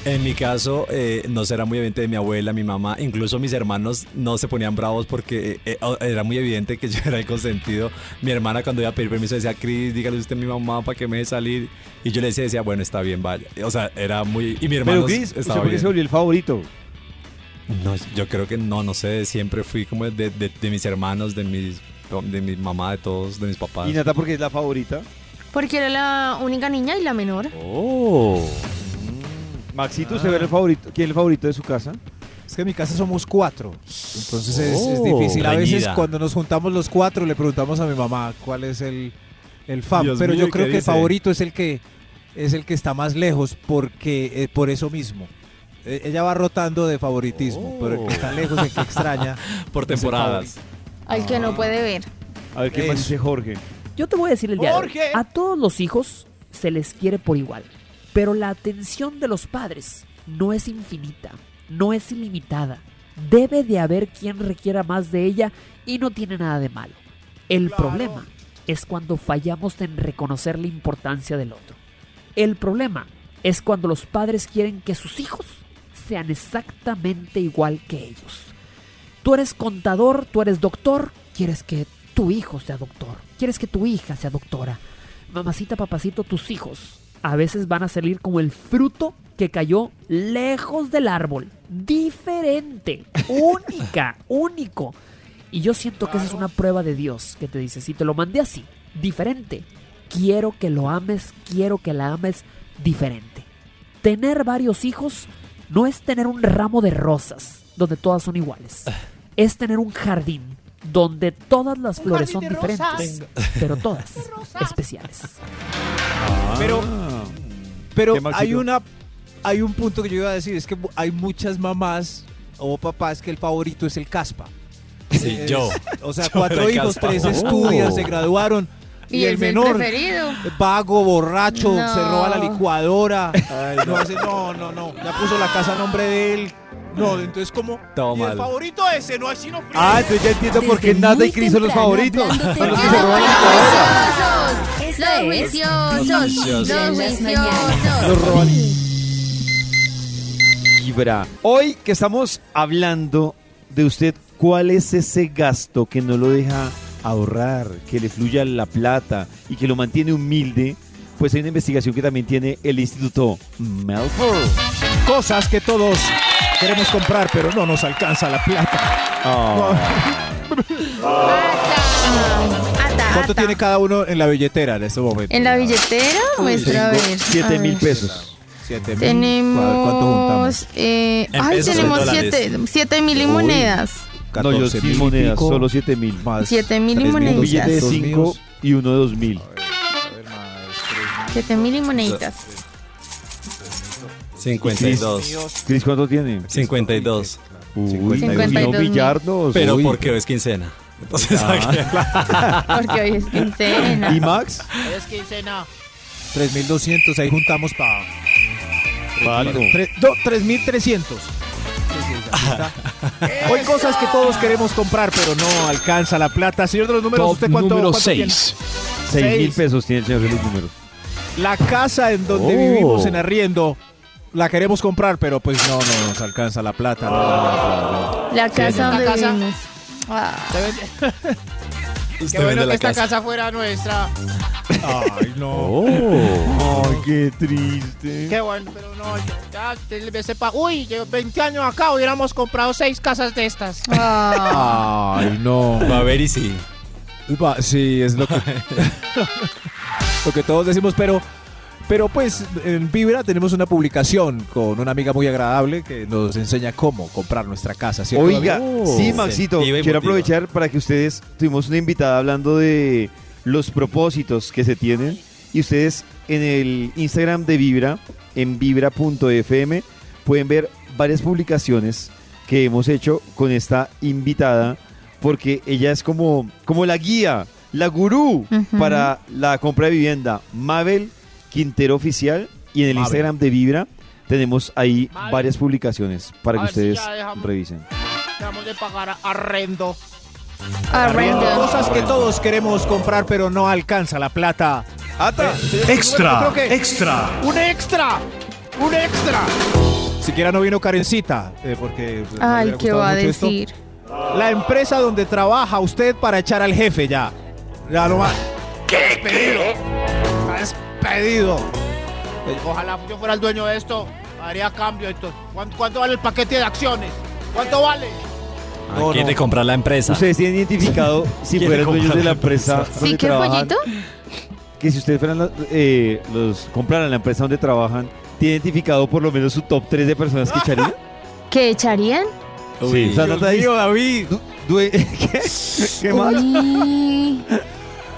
En mi caso, eh, no será muy evidente de mi abuela, mi mamá, incluso mis hermanos no se ponían bravos porque eh, eh, era muy evidente que yo era el consentido. Mi hermana cuando iba a pedir permiso decía, Cris, dígale usted a mi mamá para que me deje salir. Y yo le decía, decía, bueno, está bien, vaya. O sea, era muy... Y mi hermano Pero Chris, ¿usted estaba por qué se volvió el favorito? No, yo creo que no, no sé, siempre fui como de, de- de mis hermanos, de mis, de mi mamá, de todos, de mis papás. ¿Y Nata porque es la favorita? Porque era la única niña y la menor. Oh. Maxito, ¿usted ve el favorito? ¿Quién es el favorito de su casa? Es que en mi casa somos cuatro. Entonces es, es Oh. difícil. A veces Reñida. cuando nos juntamos los cuatro le preguntamos a mi mamá cuál es el, el fan. Dios Pero mío, yo ¿y creo qué que el dice? favorito es el que es el que está más lejos porque eh, por eso mismo. Eh, ella va rotando de favoritismo, pero el que está lejos, el que extraña. Por temporadas. Al que no puede ver. A ver, ¿qué más Eso. dice Jorge? Yo te voy a decir el día de hoy. Jorge. A todos los hijos se les quiere por igual. Pero la atención de los padres no es infinita, no es ilimitada. Debe de haber quien requiera más de ella y no tiene nada de malo. El problema es cuando fallamos en reconocer la importancia del otro. El problema es cuando los padres quieren que sus hijos sean exactamente igual que ellos. Tú eres contador, tú eres doctor, quieres que tu hijo sea doctor, quieres que tu hija sea doctora. Mamacita, papacito, tus hijos a veces van a salir como el fruto que cayó lejos del árbol. Diferente, única, único. Y yo siento que esa es una prueba de Dios que te dice, si te lo mandé así, diferente, quiero que lo ames, quiero que la ames diferente. Tener varios hijos no es tener un ramo de rosas donde todas son iguales. Es tener un jardín donde todas las flores son diferentes, pero todas especiales. Pero, Ah. pero ¿Qué, Maxito? hay una hay un punto que yo iba a decir, es que hay muchas mamás o papás que el favorito es el caspa. Sí, Es- yo. O sea, Yo cuatro hijos, caspa. tres Oh. estudian, se graduaron. Y, Y, el menor, preferido. vago, borracho, No. se roba la licuadora. no, no, no, no. Ya puso la casa a nombre de él. No, entonces como. Todo y el favorito ese, no así no frío. Ah, entonces ya entiendo por qué Desde Nata muy y Cris son los temprano favoritos. hablándote Son los que de se roban la licuadora. ¡Los Esta es juiciosos! ¡Los juiciosos! Los roban. Vibra. Hoy que estamos hablando de usted, ¿cuál es ese gasto que no lo deja ahorrar, que le fluya la plata y que lo mantiene humilde? Pues hay una investigación que también tiene el Instituto Melford. Cosas que todos queremos comprar, pero no nos alcanza la plata. Ata, ¿Cuánto ata. tiene cada uno en la billetera en este momento? En la billetera muestra a ver. a 7 mil pesos. Siete mil. Tenemos. ¿Cuánto juntamos? eh, ay, tenemos dólares. siete, siete mil y monedas. No, yo 14 sin mil y monedas, pico, solo 7 mil. más Siete mil y tres moneditas. Un billete de doscientos 5 míos. y uno de 2 mil. Siete mil y moneditas. 52. Cris, ¿cuánto tiene? 52. Uy, 52 no mil. billardos. Pero Uy. porque hoy es quincena. Entonces, Porque hoy es quincena. ¿Y Max? Es quincena. 3.200, ahí juntamos para... Pa' algo. 3.300. Hoy cosas que todos queremos comprar, pero no alcanza la plata. Señor de los números, ¿usted cuánto, número cuánto tiene? 6. 6 mil pesos tiene el señor de los números. La casa en donde Oh. vivimos en arriendo, la queremos comprar, pero pues no, no nos alcanza la plata. no. La casa donde La casa. Ah, Qué bueno que esta casa. casa fuera nuestra. Ay, no. Oh, ay, qué triste. Qué bueno, pero no, ya, ya sepa. Uy, llevo 20 años acá, hubiéramos comprado seis casas de estas. ah. Ay, no. Va a ver y sí. Va, sí, es lo que, lo que todos decimos, pero, Pero pues en Vibra tenemos una publicación con una amiga muy agradable que nos enseña cómo comprar nuestra casa. ¿cierto, Oiga, sí, Maxito, Incentiva y quiero motiva. aprovechar para que ustedes, tuvimos una invitada hablando de los propósitos que se tienen y ustedes en el Instagram de Vibra, en vibra.fm, pueden ver varias publicaciones que hemos hecho con esta invitada porque ella es como, como la guía, la gurú para la compra de vivienda. Mabel Quintero Oficial y en el Mabel. Instagram de Vibra tenemos ahí Mabel. varias publicaciones para A que ver si ustedes ya dejamos. revisen. Dejamos de pagar a- arrendo. Arrendo. Cosas que todos queremos comprar pero no alcanza la plata. ¡Ata! Extra, Yo creo que- extra. ¡Un extra! ¡Un extra! Siquiera no vino Karencita, eh, porque... pues, me Ay, hubiera ¿qué gustado va a mucho esto. decir? La empresa donde trabaja usted para echar al jefe ya. Ya no más. Eh, Ojalá yo fuera el dueño de esto. Haría cambio. Esto. ¿Cuánto, cuánto vale el paquete de acciones? ¿Cuánto vale? Ah, No, quiere no. comprar la empresa. Ustedes tienen identificado si fueran dueños de la empresa empresa. ¿Sí que trabajan, pollito? que si ustedes fueran eh, los compraran la empresa donde trabajan, ¿tiene identificado por lo menos su top 3 de personas que echarían? ¿Qué echarían? Sí, o sea, Dios Nata dice, mío, David. ¿Qué? ¿Qué más?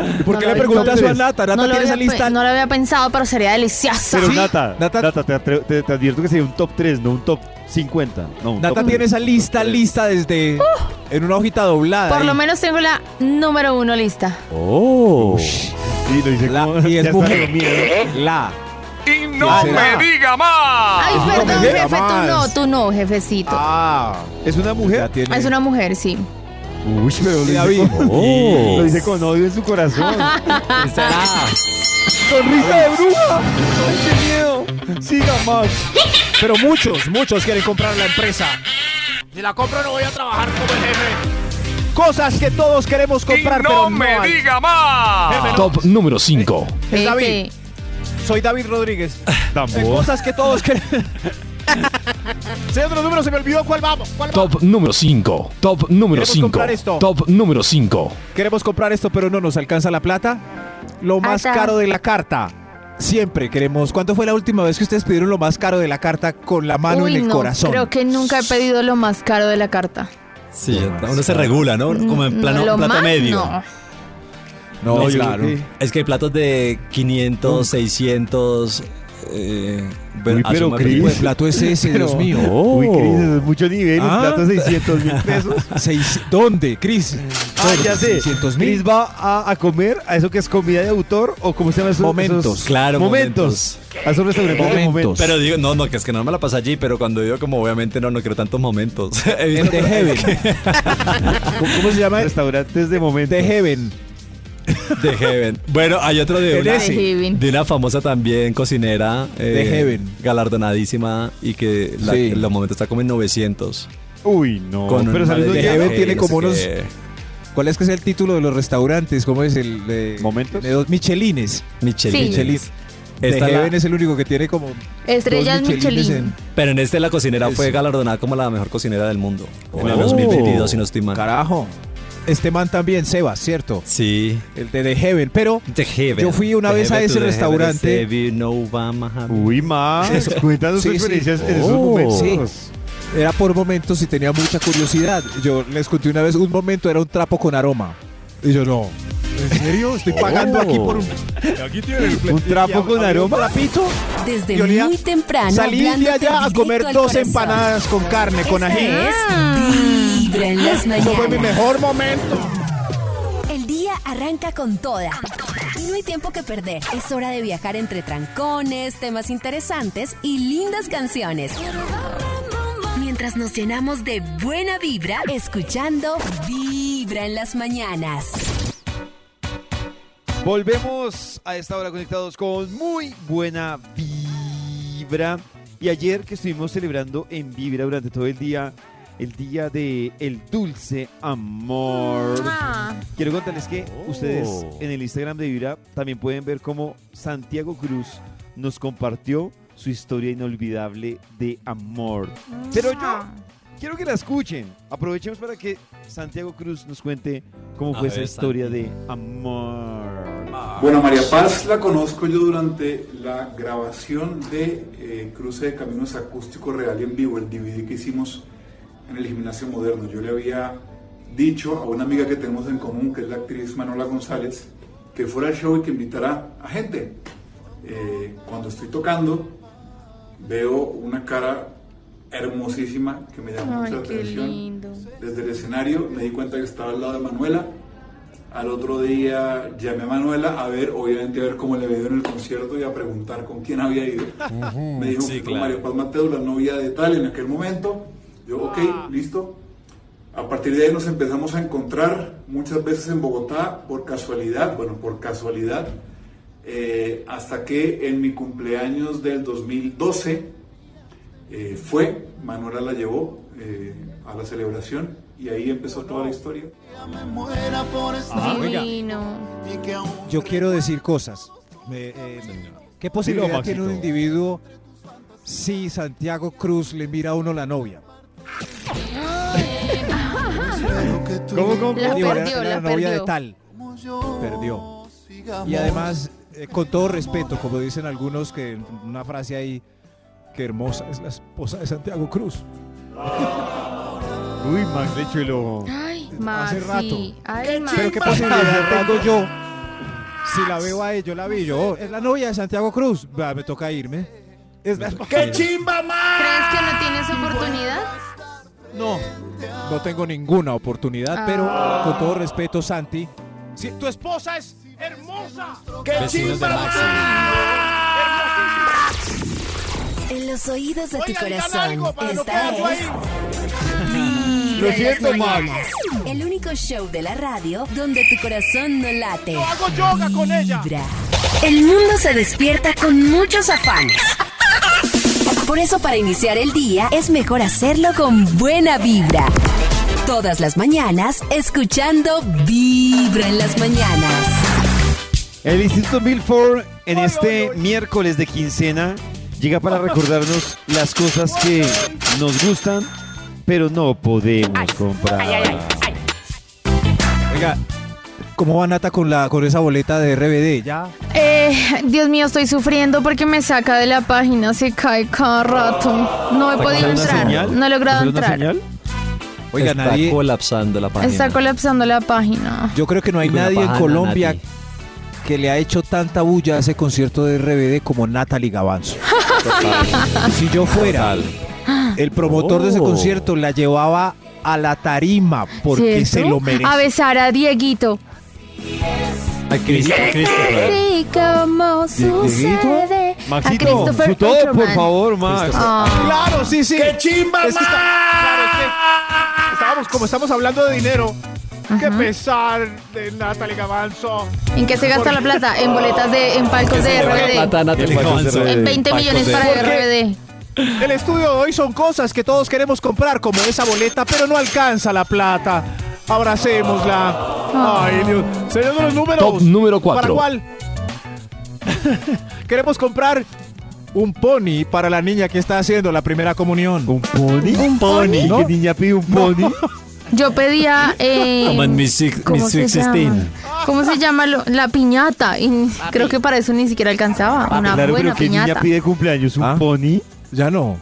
¿Y ¿Por No qué lo le preguntas eso a. Nata? Nata no, tiene esa lista. no lo había pensado, pero sería deliciosa. Pero Sí, Nata, Nata- Nata, te, atre- te- te advierto que sería un top 3, no un top 50. No, un Nata top tiene 3. esa lista lista desde en una hojita doblada. Por lo ahí. menos tengo la número uno lista. Oh. Sí, lo dice La- como- y es ya está mujer. con miedo. La. Y no me diga más. Ay, no perdón, diga jefe, tú más. no, tú no, jefecito. Ah. ¿Es una Ya mujer? tiene. Es una mujer, sí. Uy, pero lo dice, con, Oh. lo dice con odio en su corazón. ¿Será? ¡Sonrisa de bruja! ¡Ay, qué miedo! Siga más. Pero muchos, muchos quieren comprar la empresa. Si la compro no voy a trabajar como el jefe. Cosas que todos queremos comprar, pero no hay. diga más. Jefe, no. Top número 5. Es David. Soy David Rodríguez. Tampoco. cosas que todos queremos. Señor de los números, se me olvidó cuál vamos. ¿Cuál vamos? Top número 5. Top número Queremos 5. comprar esto. Top número 5. Queremos comprar esto, pero no nos alcanza la plata. Lo más caro de la carta. Siempre queremos. ¿Cuánto fue la última vez que ustedes pidieron lo más caro de la carta con la mano Uy, en el no, corazón? creo que nunca he pedido lo más caro de la carta. Sí, uno se regula, ¿no? Como en plano, lo plato más, medio. no. No, No, claro. que- Es que hay platos de 500, 600. Eh, Uy, pero Cris. ¿Qué tipo de plato es ese, Pero- Dios mío? Uy, Cris, es mucho nivel. Un Ah. plato de 600 mil pesos. Seis- ¿Dónde, Cris? Ah, ya sé. 600 mil. Cris va a, a comer a eso que es comida de autor o cómo se llama eso? Momentos. Esos- Claro, momentos. A esos restaurantes de Momentos. momentos. Pero digo, no, no, que es que no me la paso allí, pero cuando digo como obviamente no, no quiero tantos momentos. The Heaven. ¿Cómo, cómo se llama? Restaurantes de momentos. The Heaven. The Heaven. Bueno, hay otro de una, Heaven. de una famosa también cocinera. eh, The Heaven. Galardonadísima y que la, Sí. en los momentos está como en 900. Uy, no. Con pero saliendo ya. Heaven tiene como no unos- ¿Cuál es que es el título de los restaurantes? ¿Cómo es el de ¿Momentos? De dos Michelines. qué. Michelin. Sí. Michelin. The Esta Heaven la- es el único que tiene como Estrellas Michelines Michelin. en- pero en este la cocinera fue galardonada como la mejor cocinera del mundo. En el Oh. 2022, si no estoy mal. Carajo. Este man también, Sebas, ¿cierto? Sí. El de The Heaven. Pero The Heaven. Yo fui una The vez a ese restaurante. Uy, más. Cuéntanos Sí, tus sí. experiencias en esos Oh. momentos. era por momentos y tenía mucha curiosidad. Yo les conté una vez, un momento era un trapo con aroma. Y yo no. ¿En serio? Estoy pagando aquí por un... Aquí tienen ¿Un trapo con aroma? ¿Un trapito? Desde muy temprano. Salí de allá a comer dos empanadas con carne, con ají. es Vibra en las Eso mañanas. fue mi mejor momento. El día arranca con toda. Y no hay tiempo que perder. Es hora de viajar entre trancones, temas interesantes y lindas canciones. Mientras nos llenamos de buena vibra, escuchando Vibra en las mañanas. Volvemos a esta hora conectados con muy buena vibra. Y ayer que estuvimos celebrando en Vibra durante todo el día, el día de el dulce amor. Ah. Quiero contarles que ustedes Oh. en el Instagram de Vibra también pueden ver cómo Santiago Cruz nos compartió su historia inolvidable de amor. Pero yo quiero que la escuchen. Aprovechemos para que Santiago Cruz nos cuente cómo fue ver, esa historia de amor. Bueno, María Paz la conozco yo durante la grabación de eh, Cruce de Caminos Acústico Real y en Vivo, el DVD que hicimos en el Gimnasio Moderno. Yo le había dicho a una amiga que tenemos en común, que es la actriz Manuela González, que fuera al show y que invitara a gente. Eh, cuando estoy tocando, veo una cara hermosísima que me llama Ay, mucha atención. lindo. Desde el escenario me di cuenta que estaba al lado de Manuela. Al otro día llamé a Manuela a ver, obviamente a ver cómo le había ido en el concierto y a preguntar con quién había ido. Me dijo Sí, que con claro. María Paz Mateo, la novia de tal en aquel momento. Yo, ok, listo. A partir de ahí nos empezamos a encontrar muchas veces en Bogotá por casualidad, bueno, por casualidad, eh, hasta que en mi cumpleaños del 2012 eh, fue, Manuela la llevó eh, a la celebración y ahí empezó toda la historia. Ah, yo quiero decir cosas. Me, eh, ¿Qué posibilidad tiene un individuo si Santiago Cruz le mira a uno la novia? ¿Cómo, cómo, La Digo, perdió, la novia de tal. Perdió. Y además, eh, con todo respeto, como dicen algunos, que una frase ahí, que hermosa es la esposa de Santiago Cruz. Uy, Max el ojo. Ay, Hace Maxi. rato. Ay. Pero qué posibilidad tengo yo. Si la veo a ella, yo la vi yo. Es la novia de Santiago Cruz. Va, me toca irme. Es la ¡Qué chimba más! ¿Crees que no tienes oportunidad? No, no tengo ninguna oportunidad, pero con todo respeto, Santi. Si tu esposa es hermosa. ¡Qué Vecinos de chimba! En los oídos de tu corazón, no esta es Lo siento, mañanas. El único show de la radio donde tu corazón no late. Yo hago yoga con ella. Vibra. El mundo se despierta con muchos afanes. Por eso para iniciar el día es mejor hacerlo con buena vibra. Todas las mañanas escuchando Vibra en las mañanas. El Instituto Milford en este miércoles de quincena llega para recordarnos las cosas que nos gustan, pero no podemos comprar. Oiga, ¿cómo va Nata con, la, con esa boleta de RBD? ¿Ya? Eh, Dios mío, estoy sufriendo porque me saca de la página, se cae cada rato. No he ¿Está podido entrar, señal? no he logrado ¿Es una entrar. señal? Oiga, Está nadie. colapsando la página. Está colapsando la página. Yo creo que no hay nadie en Colombia que le ha hecho tanta bulla a ese concierto de RBD como Natalie Gavanzo. si yo fuera el promotor de ese Oh. concierto, la llevaba a la tarima porque se lo merece. A besar a Dieguito. A Christopher. Sí, como sucede. a Maxito, Christopher su todo, por Peterman. favor, Max. Ah. Claro, sí, sí. ¡Qué chimba Es que más! está- Claro, es que estábamos, como estamos hablando de dinero, qué pesar de Natalie Gavanzo. ¿En qué se gasta la plata? En boletas de, en palcos de RBD. Plata, Gavanzo. En 20 Palcos millones para ¿Por qué? RBD. El estudio de hoy son cosas que todos queremos comprar, como esa boleta, pero no alcanza la plata. Abracémosla. Ay, Dios. Señor de los números. Top número ¿Para cuatro. cuál? queremos comprar un pony para la niña que está haciendo la primera comunión. ¿Un pony? ¿Un pony? ¿Qué niña pide un pony? Yo pedía. Eh, Como en Six- ¿cómo se 16. llama? ¿Cómo se llama? lo- la piñata. Y creo que para eso ni siquiera alcanzaba. Una Ah, claro, buena pero ¿qué niña piñata. pide cumpleaños? ¿Un ¿Ah? pony? Ya no.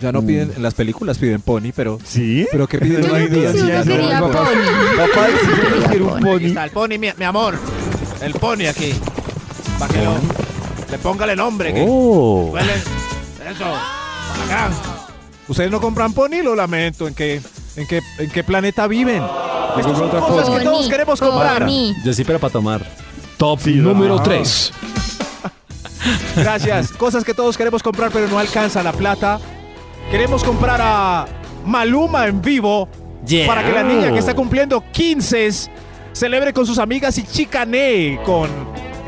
Ya no Mm. piden, en las películas piden pony, pero. ¿Sí? ¿Pero qué piden Yo sí, no, quería papá. pony. Papá, si yo quiero un Aquí pony. está el pony, mi, mi amor. El pony aquí. Para que lo, le póngale nombre. Que Oh. huele- Eso. Para acá. ¿Ustedes no compran pony? Lo lamento. ¿En qué, en qué, en qué planeta viven? Estas son otra cosas que todos queremos comprar. Yo sí, pero para tomar. Top Sí, número ah. 3. Gracias. Cosas que todos queremos comprar, pero no alcanza la plata. Queremos comprar a Maluma en vivo para que la niña que está cumpliendo 15 celebre con sus amigas y chicanee con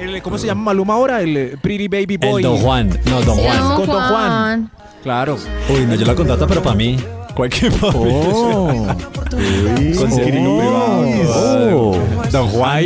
el, ¿cómo se llama Maluma ahora? El eh, Pretty Baby Boy. El Don Juan. No, Don Juan. Con Don Juan. Juan. Claro. Uy, no, yo la contrato, pero para mí. Cualquier Oh. Con circuito privado. Oh. Don Juan.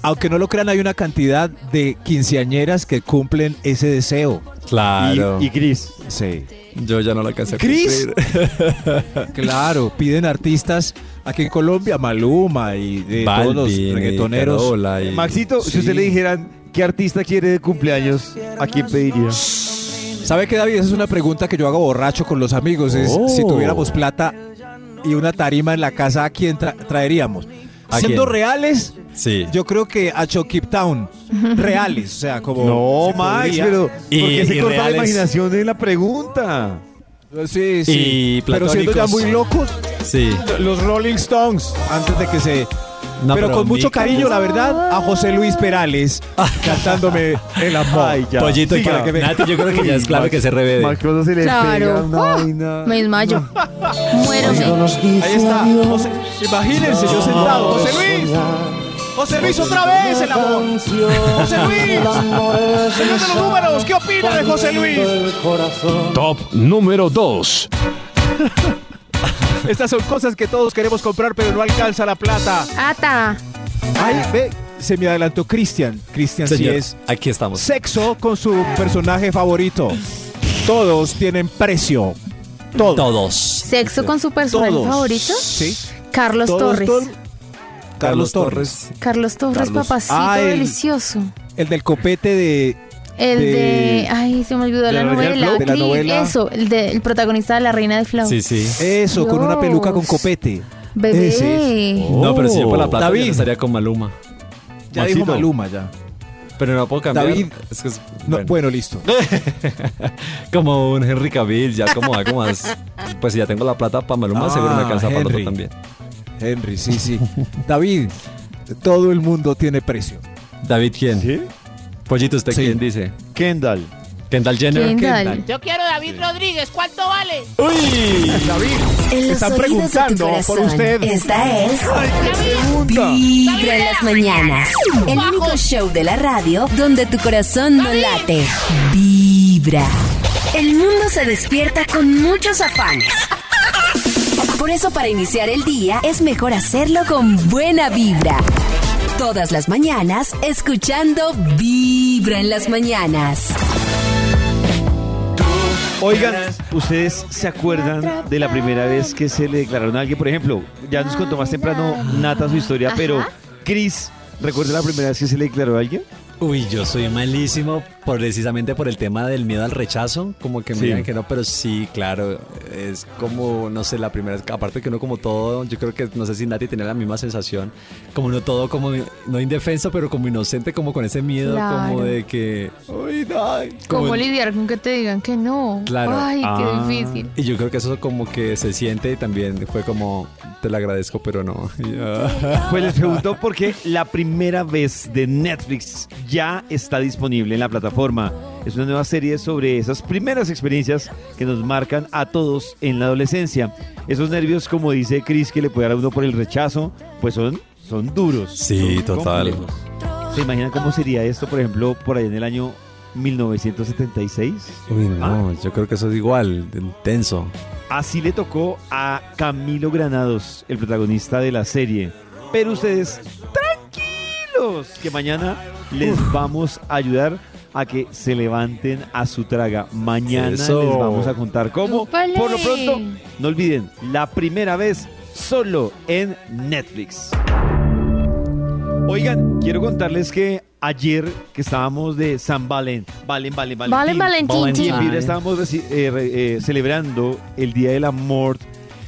Aunque no lo crean, hay una cantidad de quinceañeras que cumplen ese deseo. Claro. Y, y Chris. Sí. Yo ya no la alcancé a ¿Chris? cumplir. Claro, piden artistas Aquí en Colombia, Maluma y de todos los reggaetoneros. Y- Maxito, si usted le dijeran qué artista quiere de cumpleaños, ¿a quién pediría? ¿Sabe qué, David? Esa es una pregunta que yo hago borracho con los amigos. Es Oh. si tuviéramos plata y una tarima en la casa, ¿a quién tra- traeríamos? ¿A Siendo quién? reales, Sí. yo creo que a Keep Town. Reales, o sea, como... No, se Max, podría. pero Y- ¿por qué se corta la imaginación en la pregunta? Sí, sí. Y pero siendo ya muy locos, Sí. los Rolling Stones, antes de que se... No, pero, pero con mucho cariño, la verdad, a José Luis Perales cantándome el amor. Ay, ya. Pollito y Siga. para que me- Nati, yo creo que ya es clave que se revede. Se le Claro. pega una ¡Ah! Me desmayo. Muérome. Ahí está. José- imagínense, yo sentado. José Luis. José Luis, otra vez el amor. José Luis. Señor de los números, ¿qué opina de José Luis? Top número 2. Estas son cosas que todos queremos comprar, pero no alcanza la plata. Ata. Ay, ve, se me adelantó Cristian. Cristian sí es aquí estamos. sexo con su personaje favorito. Todos tienen precio. Todos. Todos. Sexo con su personaje Todos. favorito. Sí. Carlos Todos, Torres. Carlos Torres. Carlos Torres, Carlos. papacito Ah, el- delicioso. El del copete de. El de, de- Ay, se me olvidó de la novela. De la novela. Eso, el, de, el protagonista de La Reina del Flow. Sí, sí. Eso, con una peluca con copete. Bebé. Ese No, pero si yo por la plata David. yo estaría con Maluma. Ya Maxito. dijo Maluma, ya. Pero no puedo cambiar. David. Es que es- No, bueno. listo. como un Henry Cavill, ya como algo más. Pues si ya tengo la plata para Maluma, Ah, seguro me alcanza para el otro Henry. también. Henry, sí, sí. David, todo el mundo tiene precio. David, ¿quién? ¿Sí? Pollito, ¿usted Sí. quién dice? Kendall. Kendall Jenner. Kendall. Yo quiero David Rodríguez. ¿Cuánto vale? ¡Uy! David, En los están oídos de tu preguntando por corazón, usted. Esta es Pregunta. Vibra en las mañanas. El único show de la radio donde tu corazón no late. Vibra. El mundo se despierta con muchos afanes. Por eso para iniciar el día es mejor hacerlo con buena vibra. Todas las mañanas escuchando Vibra en las mañanas. Oigan, ¿ustedes se acuerdan de la primera vez que se le declararon a alguien? Por ejemplo, ya nos contó más temprano Nata su historia, pero Chris, ¿recuerda la primera vez que se le declaró a alguien? Uy, yo soy malísimo por, precisamente por el tema del miedo al rechazo, como que me Sí. digan que no, pero sí, claro, es como, no sé, la primera vez, aparte que uno como todo, yo creo que, no sé si Nati tenía la misma sensación, como uno todo como, no indefenso, pero como inocente, como con ese miedo, como Claro. de que, uy, ¿Cómo como- lidiar con que te digan que no? Claro. Ay, Ah. qué difícil. Y yo creo que eso como que se siente y también fue como, te lo agradezco, pero no. Pues les pregunto porque la primera vez de Netflix ya está disponible en la plataforma. Es una nueva serie sobre esas primeras experiencias que nos marcan a todos en la adolescencia. Esos nervios, como dice Chris, que le puede dar a uno por el rechazo, pues son, son duros. Sí, son total. complejos. ¿Se imaginan cómo sería esto, por ejemplo, por ahí en el año 1976? Uy, no, yo creo que eso es igual, intenso. Así le tocó a Camilo Granados, el protagonista de la serie. Pero ustedes, tranquilos, que mañana les vamos a ayudar a que se levanten a su traga. Mañana Eso. les vamos a contar cómo. ¡Úpale! Por lo pronto, no olviden, la primera vez solo en Netflix. Oigan, quiero contarles que ayer que estábamos de San Valen, Valen, Valen, Valentín, Valen, Valentín. y en Vibra estábamos eh, eh, celebrando el Día del Amor.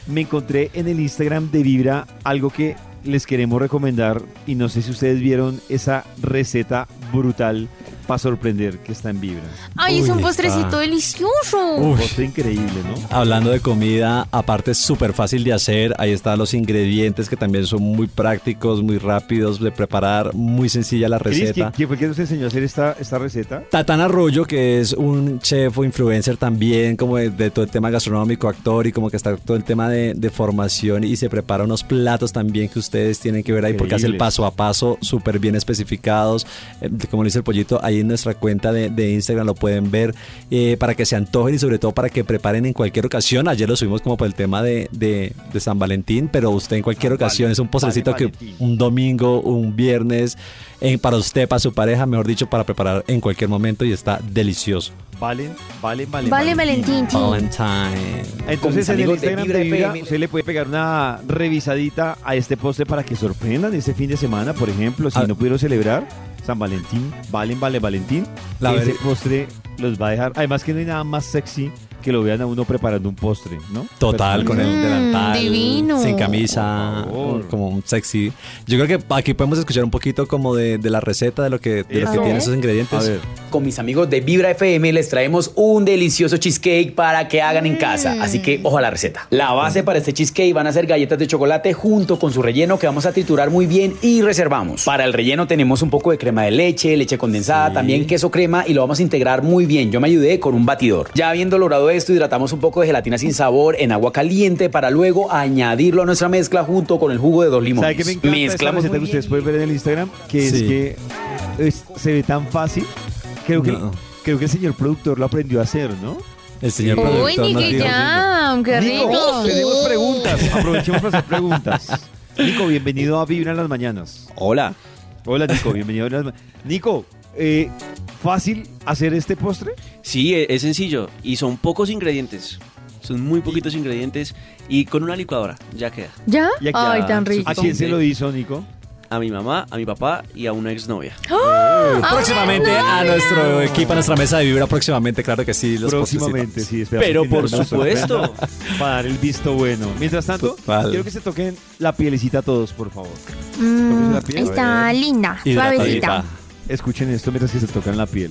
Me encontré en el Instagram de Vibra algo que les queremos recomendar y no sé si ustedes vieron esa receta brutal para sorprender que está en Vibra. Ay, es un está. postrecito delicioso. Un postre increíble, ¿no? Hablando de comida, aparte es súper fácil de hacer. Ahí están los ingredientes que también son muy prácticos, muy rápidos de preparar, muy sencilla la Cris, ¿quién, receta. quién fue que nos enseñó a hacer esta, esta receta? Tatán Arroyo, que es un chef o influencer también, como de, de todo el tema gastronómico, actor y como que está todo el tema de, de formación y se prepara unos platos también que ustedes tienen que ver ahí porque hace el paso a paso súper bien especificados. Eh, como dice el pollito, ahí ahí en nuestra cuenta de, de Instagram, lo pueden ver eh, para que se antojen y sobre todo para que preparen en cualquier ocasión. Ayer lo subimos como por el tema de, de- de San Valentín, pero usted en cualquier ocasión es un postrecito que un domingo, un viernes, eh, para usted, para su pareja, mejor dicho, para preparar en cualquier momento y está delicioso. Valen, valen, valen. Vale, Valentín. Valentine. Entonces en el Instagram de Vibra, usted le puede pegar una revisadita a este postre para que sorprendan este fin de semana, por ejemplo, si Ah. no pudieron celebrar San Valentín, Valen, Vale, Valentín, La ese postre los va a dejar. Además que no hay nada más sexy que lo vean a uno preparando un postre, ¿no? Total, con el Mm, delantal, divino. sin camisa, como un sexy. Yo creo que aquí podemos escuchar un poquito como de, de la receta, de lo que, de lo que tiene esos ingredientes. A ver, Con mis amigos de Vibra FM les traemos un delicioso cheesecake para que hagan en casa. Así que ojo a la receta. La base para este cheesecake van a ser galletas de chocolate junto con su relleno que vamos a triturar muy bien y reservamos. Para el relleno tenemos un poco de crema de leche, leche condensada, Sí. también queso crema y lo vamos a integrar muy bien. Yo me ayudé con un batidor. Ya habiendo logrado esto, hidratamos un poco de gelatina sin sabor en agua caliente para luego añadirlo a nuestra mezcla junto con el jugo de dos limones. ¿sabe qué me esta Mezclamos que ustedes pueden ver en el Instagram? Que es Sí. que es- se ve tan fácil. Creo que, No. creo que el señor productor lo aprendió a hacer, ¿no? El señor Uy, productor nos Nicky Jam, qué Nico, rico. tenemos preguntas. Aprovechemos para hacer preguntas. Nico, bienvenido a Vibra en las mañanas. Hola. Hola, Nico, bienvenido a Vibra en las mañanas. Nico, eh, ¿fácil hacer este postre? Sí, e- es sencillo y son pocos ingredientes. Son muy poquitos ingredientes y con una licuadora ya queda. ¿Ya? Ay, tan rico. ¿A quién se lo hizo, Nico? A mi mamá, a mi papá y a una exnovia. Próximamente a nuestro equipo, a nuestra mesa de vibra, próximamente, claro que sí. Los Próximamente, postrecitos. sí. Pero por supuesto. Para dar el visto bueno. Mientras tanto, Total. quiero que se toquen la pielecita a todos, por favor. Mm, la piel. está linda, Hidratadita. suavecita. Escuchen esto mientras que se tocan la piel.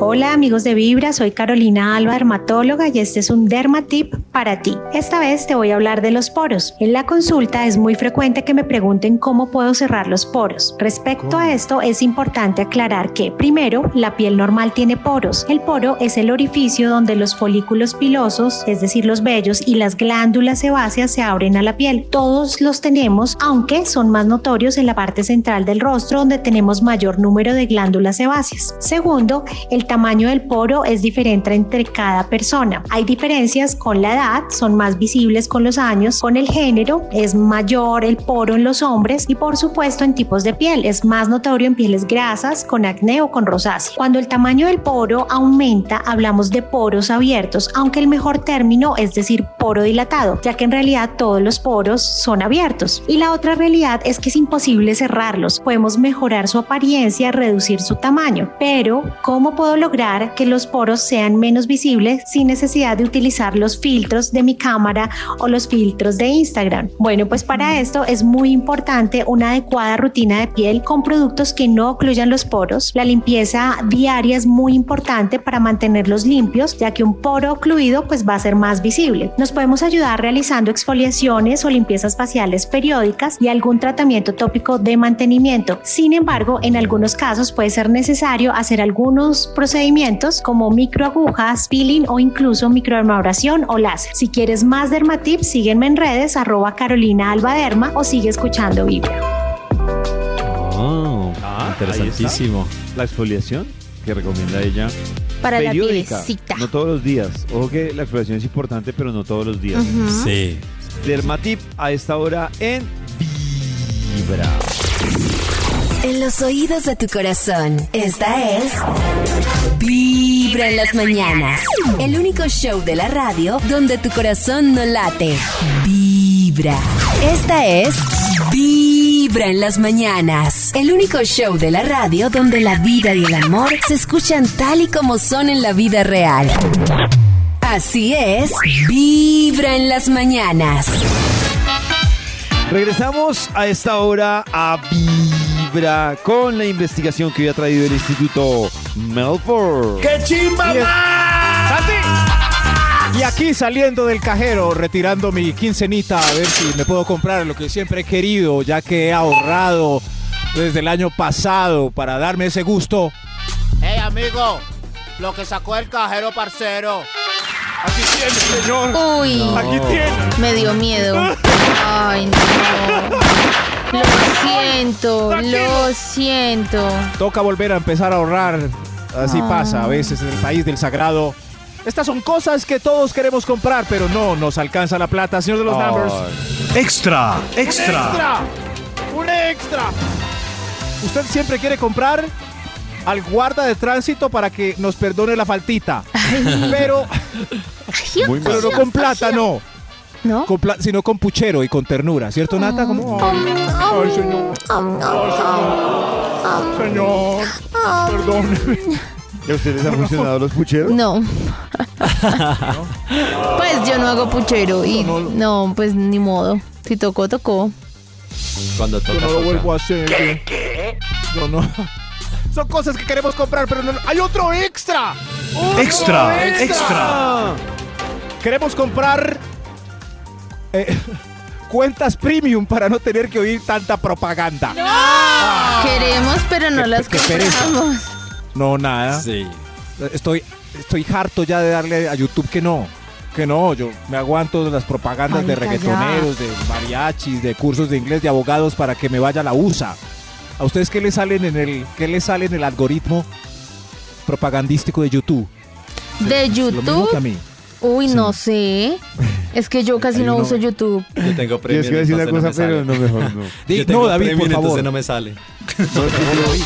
Hola amigos de Vibra, soy Carolina Alba, dermatóloga y este es un Dermatip para ti. Esta vez te voy a hablar de los poros. En la consulta es muy frecuente que me pregunten cómo puedo cerrar los poros. Respecto a esto es importante aclarar que primero, la piel normal tiene poros. El poro es el orificio donde los folículos pilosos, es decir, los vellos y las glándulas sebáceas se abren a la piel. Todos los tenemos, aunque son más notorios en la parte central del rostro donde tenemos mayor número de glándulas sebáceas. Segundo, el tamaño del poro es diferente entre cada persona. Hay diferencias con la edad, son más visibles con los años, con el género, es mayor el poro en los hombres y por supuesto en tipos de piel, es más notorio en pieles grasas, con acné o con rosácea. Cuando el tamaño del poro aumenta, hablamos de poros abiertos, aunque el mejor término es decir poro dilatado, ya que en realidad todos los poros son abiertos. Y la otra realidad es que es imposible cerrarlos, podemos mejorar su apariencia, reducir su tamaño, pero ¿cómo puedo lograr que los poros sean menos visibles sin necesidad de utilizar los filtros de mi cámara o los filtros de Instagram? Bueno, pues para esto es muy importante una adecuada rutina de piel con productos que no ocluyan los poros. La limpieza diaria es muy importante para mantenerlos limpios, ya que un poro ocluido pues va a ser más visible. Nos podemos ayudar realizando exfoliaciones o limpiezas faciales periódicas y algún tratamiento tópico de mantenimiento. Sin embargo, en algunos casos puede ser necesario hacer algunos procedimientos como microagujas, peeling o incluso microdermabrasión o láser. Si quieres más dermatips, sígueme en redes arroba Carolina Alba Derma o sigue escuchando Vibra. Oh, interesantísimo. La exfoliación que recomienda ella. Para la periódica, pielecita. No todos los días. Ojo que la exfoliación es importante, pero no todos los días. Sí. Dermatip a esta hora en Vibra. En los oídos de tu corazón, esta es Vibra en las mañanas. El único show de la radio donde tu corazón no late. Vibra. Esta es Vibra en las mañanas. El único show de la radio donde la vida y el amor se escuchan tal y como son en la vida real. Así es, Vibra en las mañanas. Regresamos a esta hora a Vibra con la investigación que hoy ha traído el Instituto Melford. ¡Qué chimba Y es- Y aquí saliendo del cajero, retirando mi quincenita, a ver si me puedo comprar lo que siempre he querido, ya que he ahorrado desde el año pasado para darme ese gusto. Hey, amigo, lo que sacó el cajero, parcero. Aquí tiene, señor. Uy, Aquí tiene. me dio miedo. Ay, no. Lo siento, lo siento. Toca volver a empezar a ahorrar. Así Ah. pasa a veces en el país del sagrado. Estas son cosas que todos queremos comprar, pero no nos alcanza la plata, señor de los Ay. numbers. Extra, ¡Un extra. extra! ¡Un extra! Usted siempre quiere comprar al guarda de tránsito para que nos perdone la faltita. Pero, pero no con plata, no. ¿No? Con pla- sino con puchero y con ternura, ¿cierto, Nata? Como, ay, señor. Ay, señor. Señor, perdón. ¿Y a ustedes han funcionado los pucheros? No. Pues yo no hago puchero y no, pues ni modo. Si tocó, tocó. Cuando Yo toca, no lo toca. vuelvo a hacer. Yo no. Son cosas que queremos comprar, pero no. ¡Hay otro extra! ¡Otro Extra, extra. Queremos comprar eh, cuentas premium para no tener que oír tanta propaganda. Queremos, pero no Qué- las qué compramos. No, nada. Sí. Estoy, estoy harto ya de darle a YouTube que no. Que no, yo me aguanto de las propagandas de reggaetoneros, de mariachis, de cursos de inglés, de abogados para que me vaya la USA. ¿A ustedes qué les salen en el, qué les sale en el algoritmo propagandístico de YouTube? De Lo mismo que a YouTube. mí. Uy, no sé. Es que yo casi no uso YouTube. Yo tengo. Tienes que decir una cosa, pero no, mejor no. Di- Yo tengo no, David, premium, por favor. entonces no me sale. No, yo,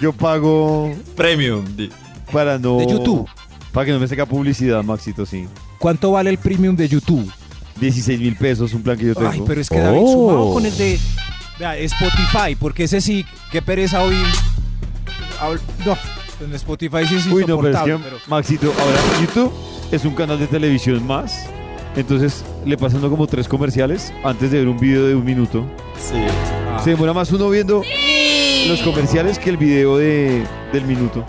yo pago Premium. di. para no... De YouTube. Para que no me seca publicidad, Maxito, sí. ¿Cuánto vale el premium de YouTube? 16 mil pesos, un plan que yo tengo. Ay, pero es que David Oh. sumado con el de vea, Spotify, porque ese sí, qué pereza oír. habl- No, en Spotify sí es Uy, no, pero es que, pero- Maxito, ahora YouTube es un canal de televisión más. Entonces le pasan como tres comerciales antes de ver un video de un minuto. Sí. Ah. Se demora más uno viendo los comerciales que el video de, del minuto.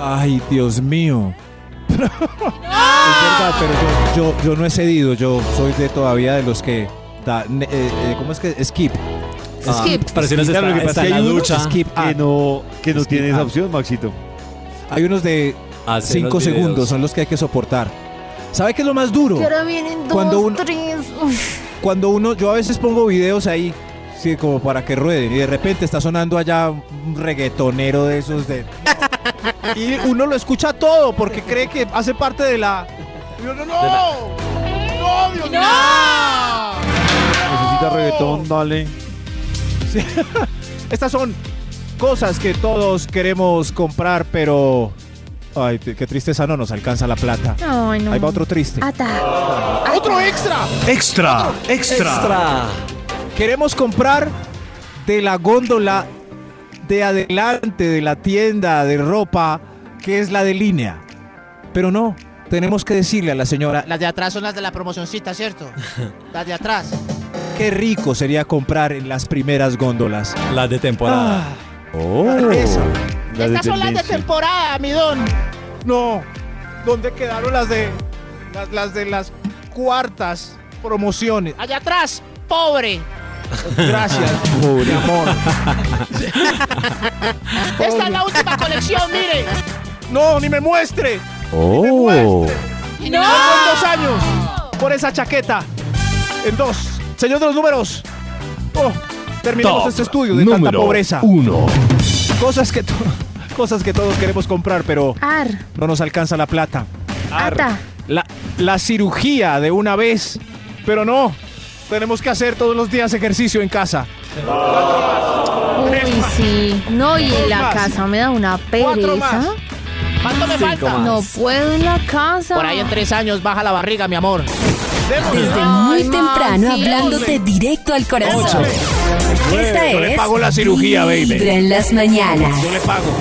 Ay, Dios mío. es verdad, pero yo, yo, yo no he cedido. Yo soy de todavía de los que. da- eh, eh, ¿Cómo es que? Skip. Ah, Skip. Parece una Claro, lo que pasa hay Skip que ad. no, que no Skip tiene esa opción, Maxito. Hay unos de Hace 5 los videos. segundos, son los que hay que soportar. ¿Sabe qué es lo más duro? Que ahora vienen dos, Cuando uno- tres. Uf. Cuando uno, yo a veces pongo videos ahí, sí, como para que rueden, y de repente está sonando allá un reggaetonero de esos de. Y uno lo escucha todo porque cree que hace parte de la. Y uno, no, no, Dios mío. Necesita reggaetón, dale. Sí. Estas son cosas que todos queremos comprar, pero. Ay, qué tristeza, no nos alcanza la plata. Ay, no. Ahí va otro triste. Ata. ¡Otro extra! Extra, extra. Extra. Queremos comprar de la góndola de adelante de la tienda de ropa, que es la de línea. Pero no, tenemos que decirle a la señora, Las de atrás son las de la promocioncita, ¿cierto? Las de atrás. qué rico sería comprar en las primeras góndolas. Las de temporada. Oh, Esa. La Estas son las de temporada, mi don. No, ¿dónde quedaron las de las, las de las cuartas promociones? Allá atrás, pobre. Gracias, mi amor. Esta es la última colección, mire. No, ni me muestre. Oh, Vuelvo en dos años por esa chaqueta. En dos. Señor de los números. Oh, terminamos Top este estudio de tanta pobreza. uno. Cosas que, to- cosas que todos queremos comprar, pero Ar. no nos alcanza la plata. Ata. La, la cirugía de una vez, pero no. Tenemos que hacer todos los días ejercicio en casa. Uy, sí. No, y en la más. casa me da una pereza. ¿Cuánto me falta? más. No puedo en la casa. Por ahí en tres años baja la barriga, mi amor. Desde muy temprano hablándote directo al corazón. Esta Yo le es pago la cirugía, baby. Vibra en las mañanas. Yo le pago.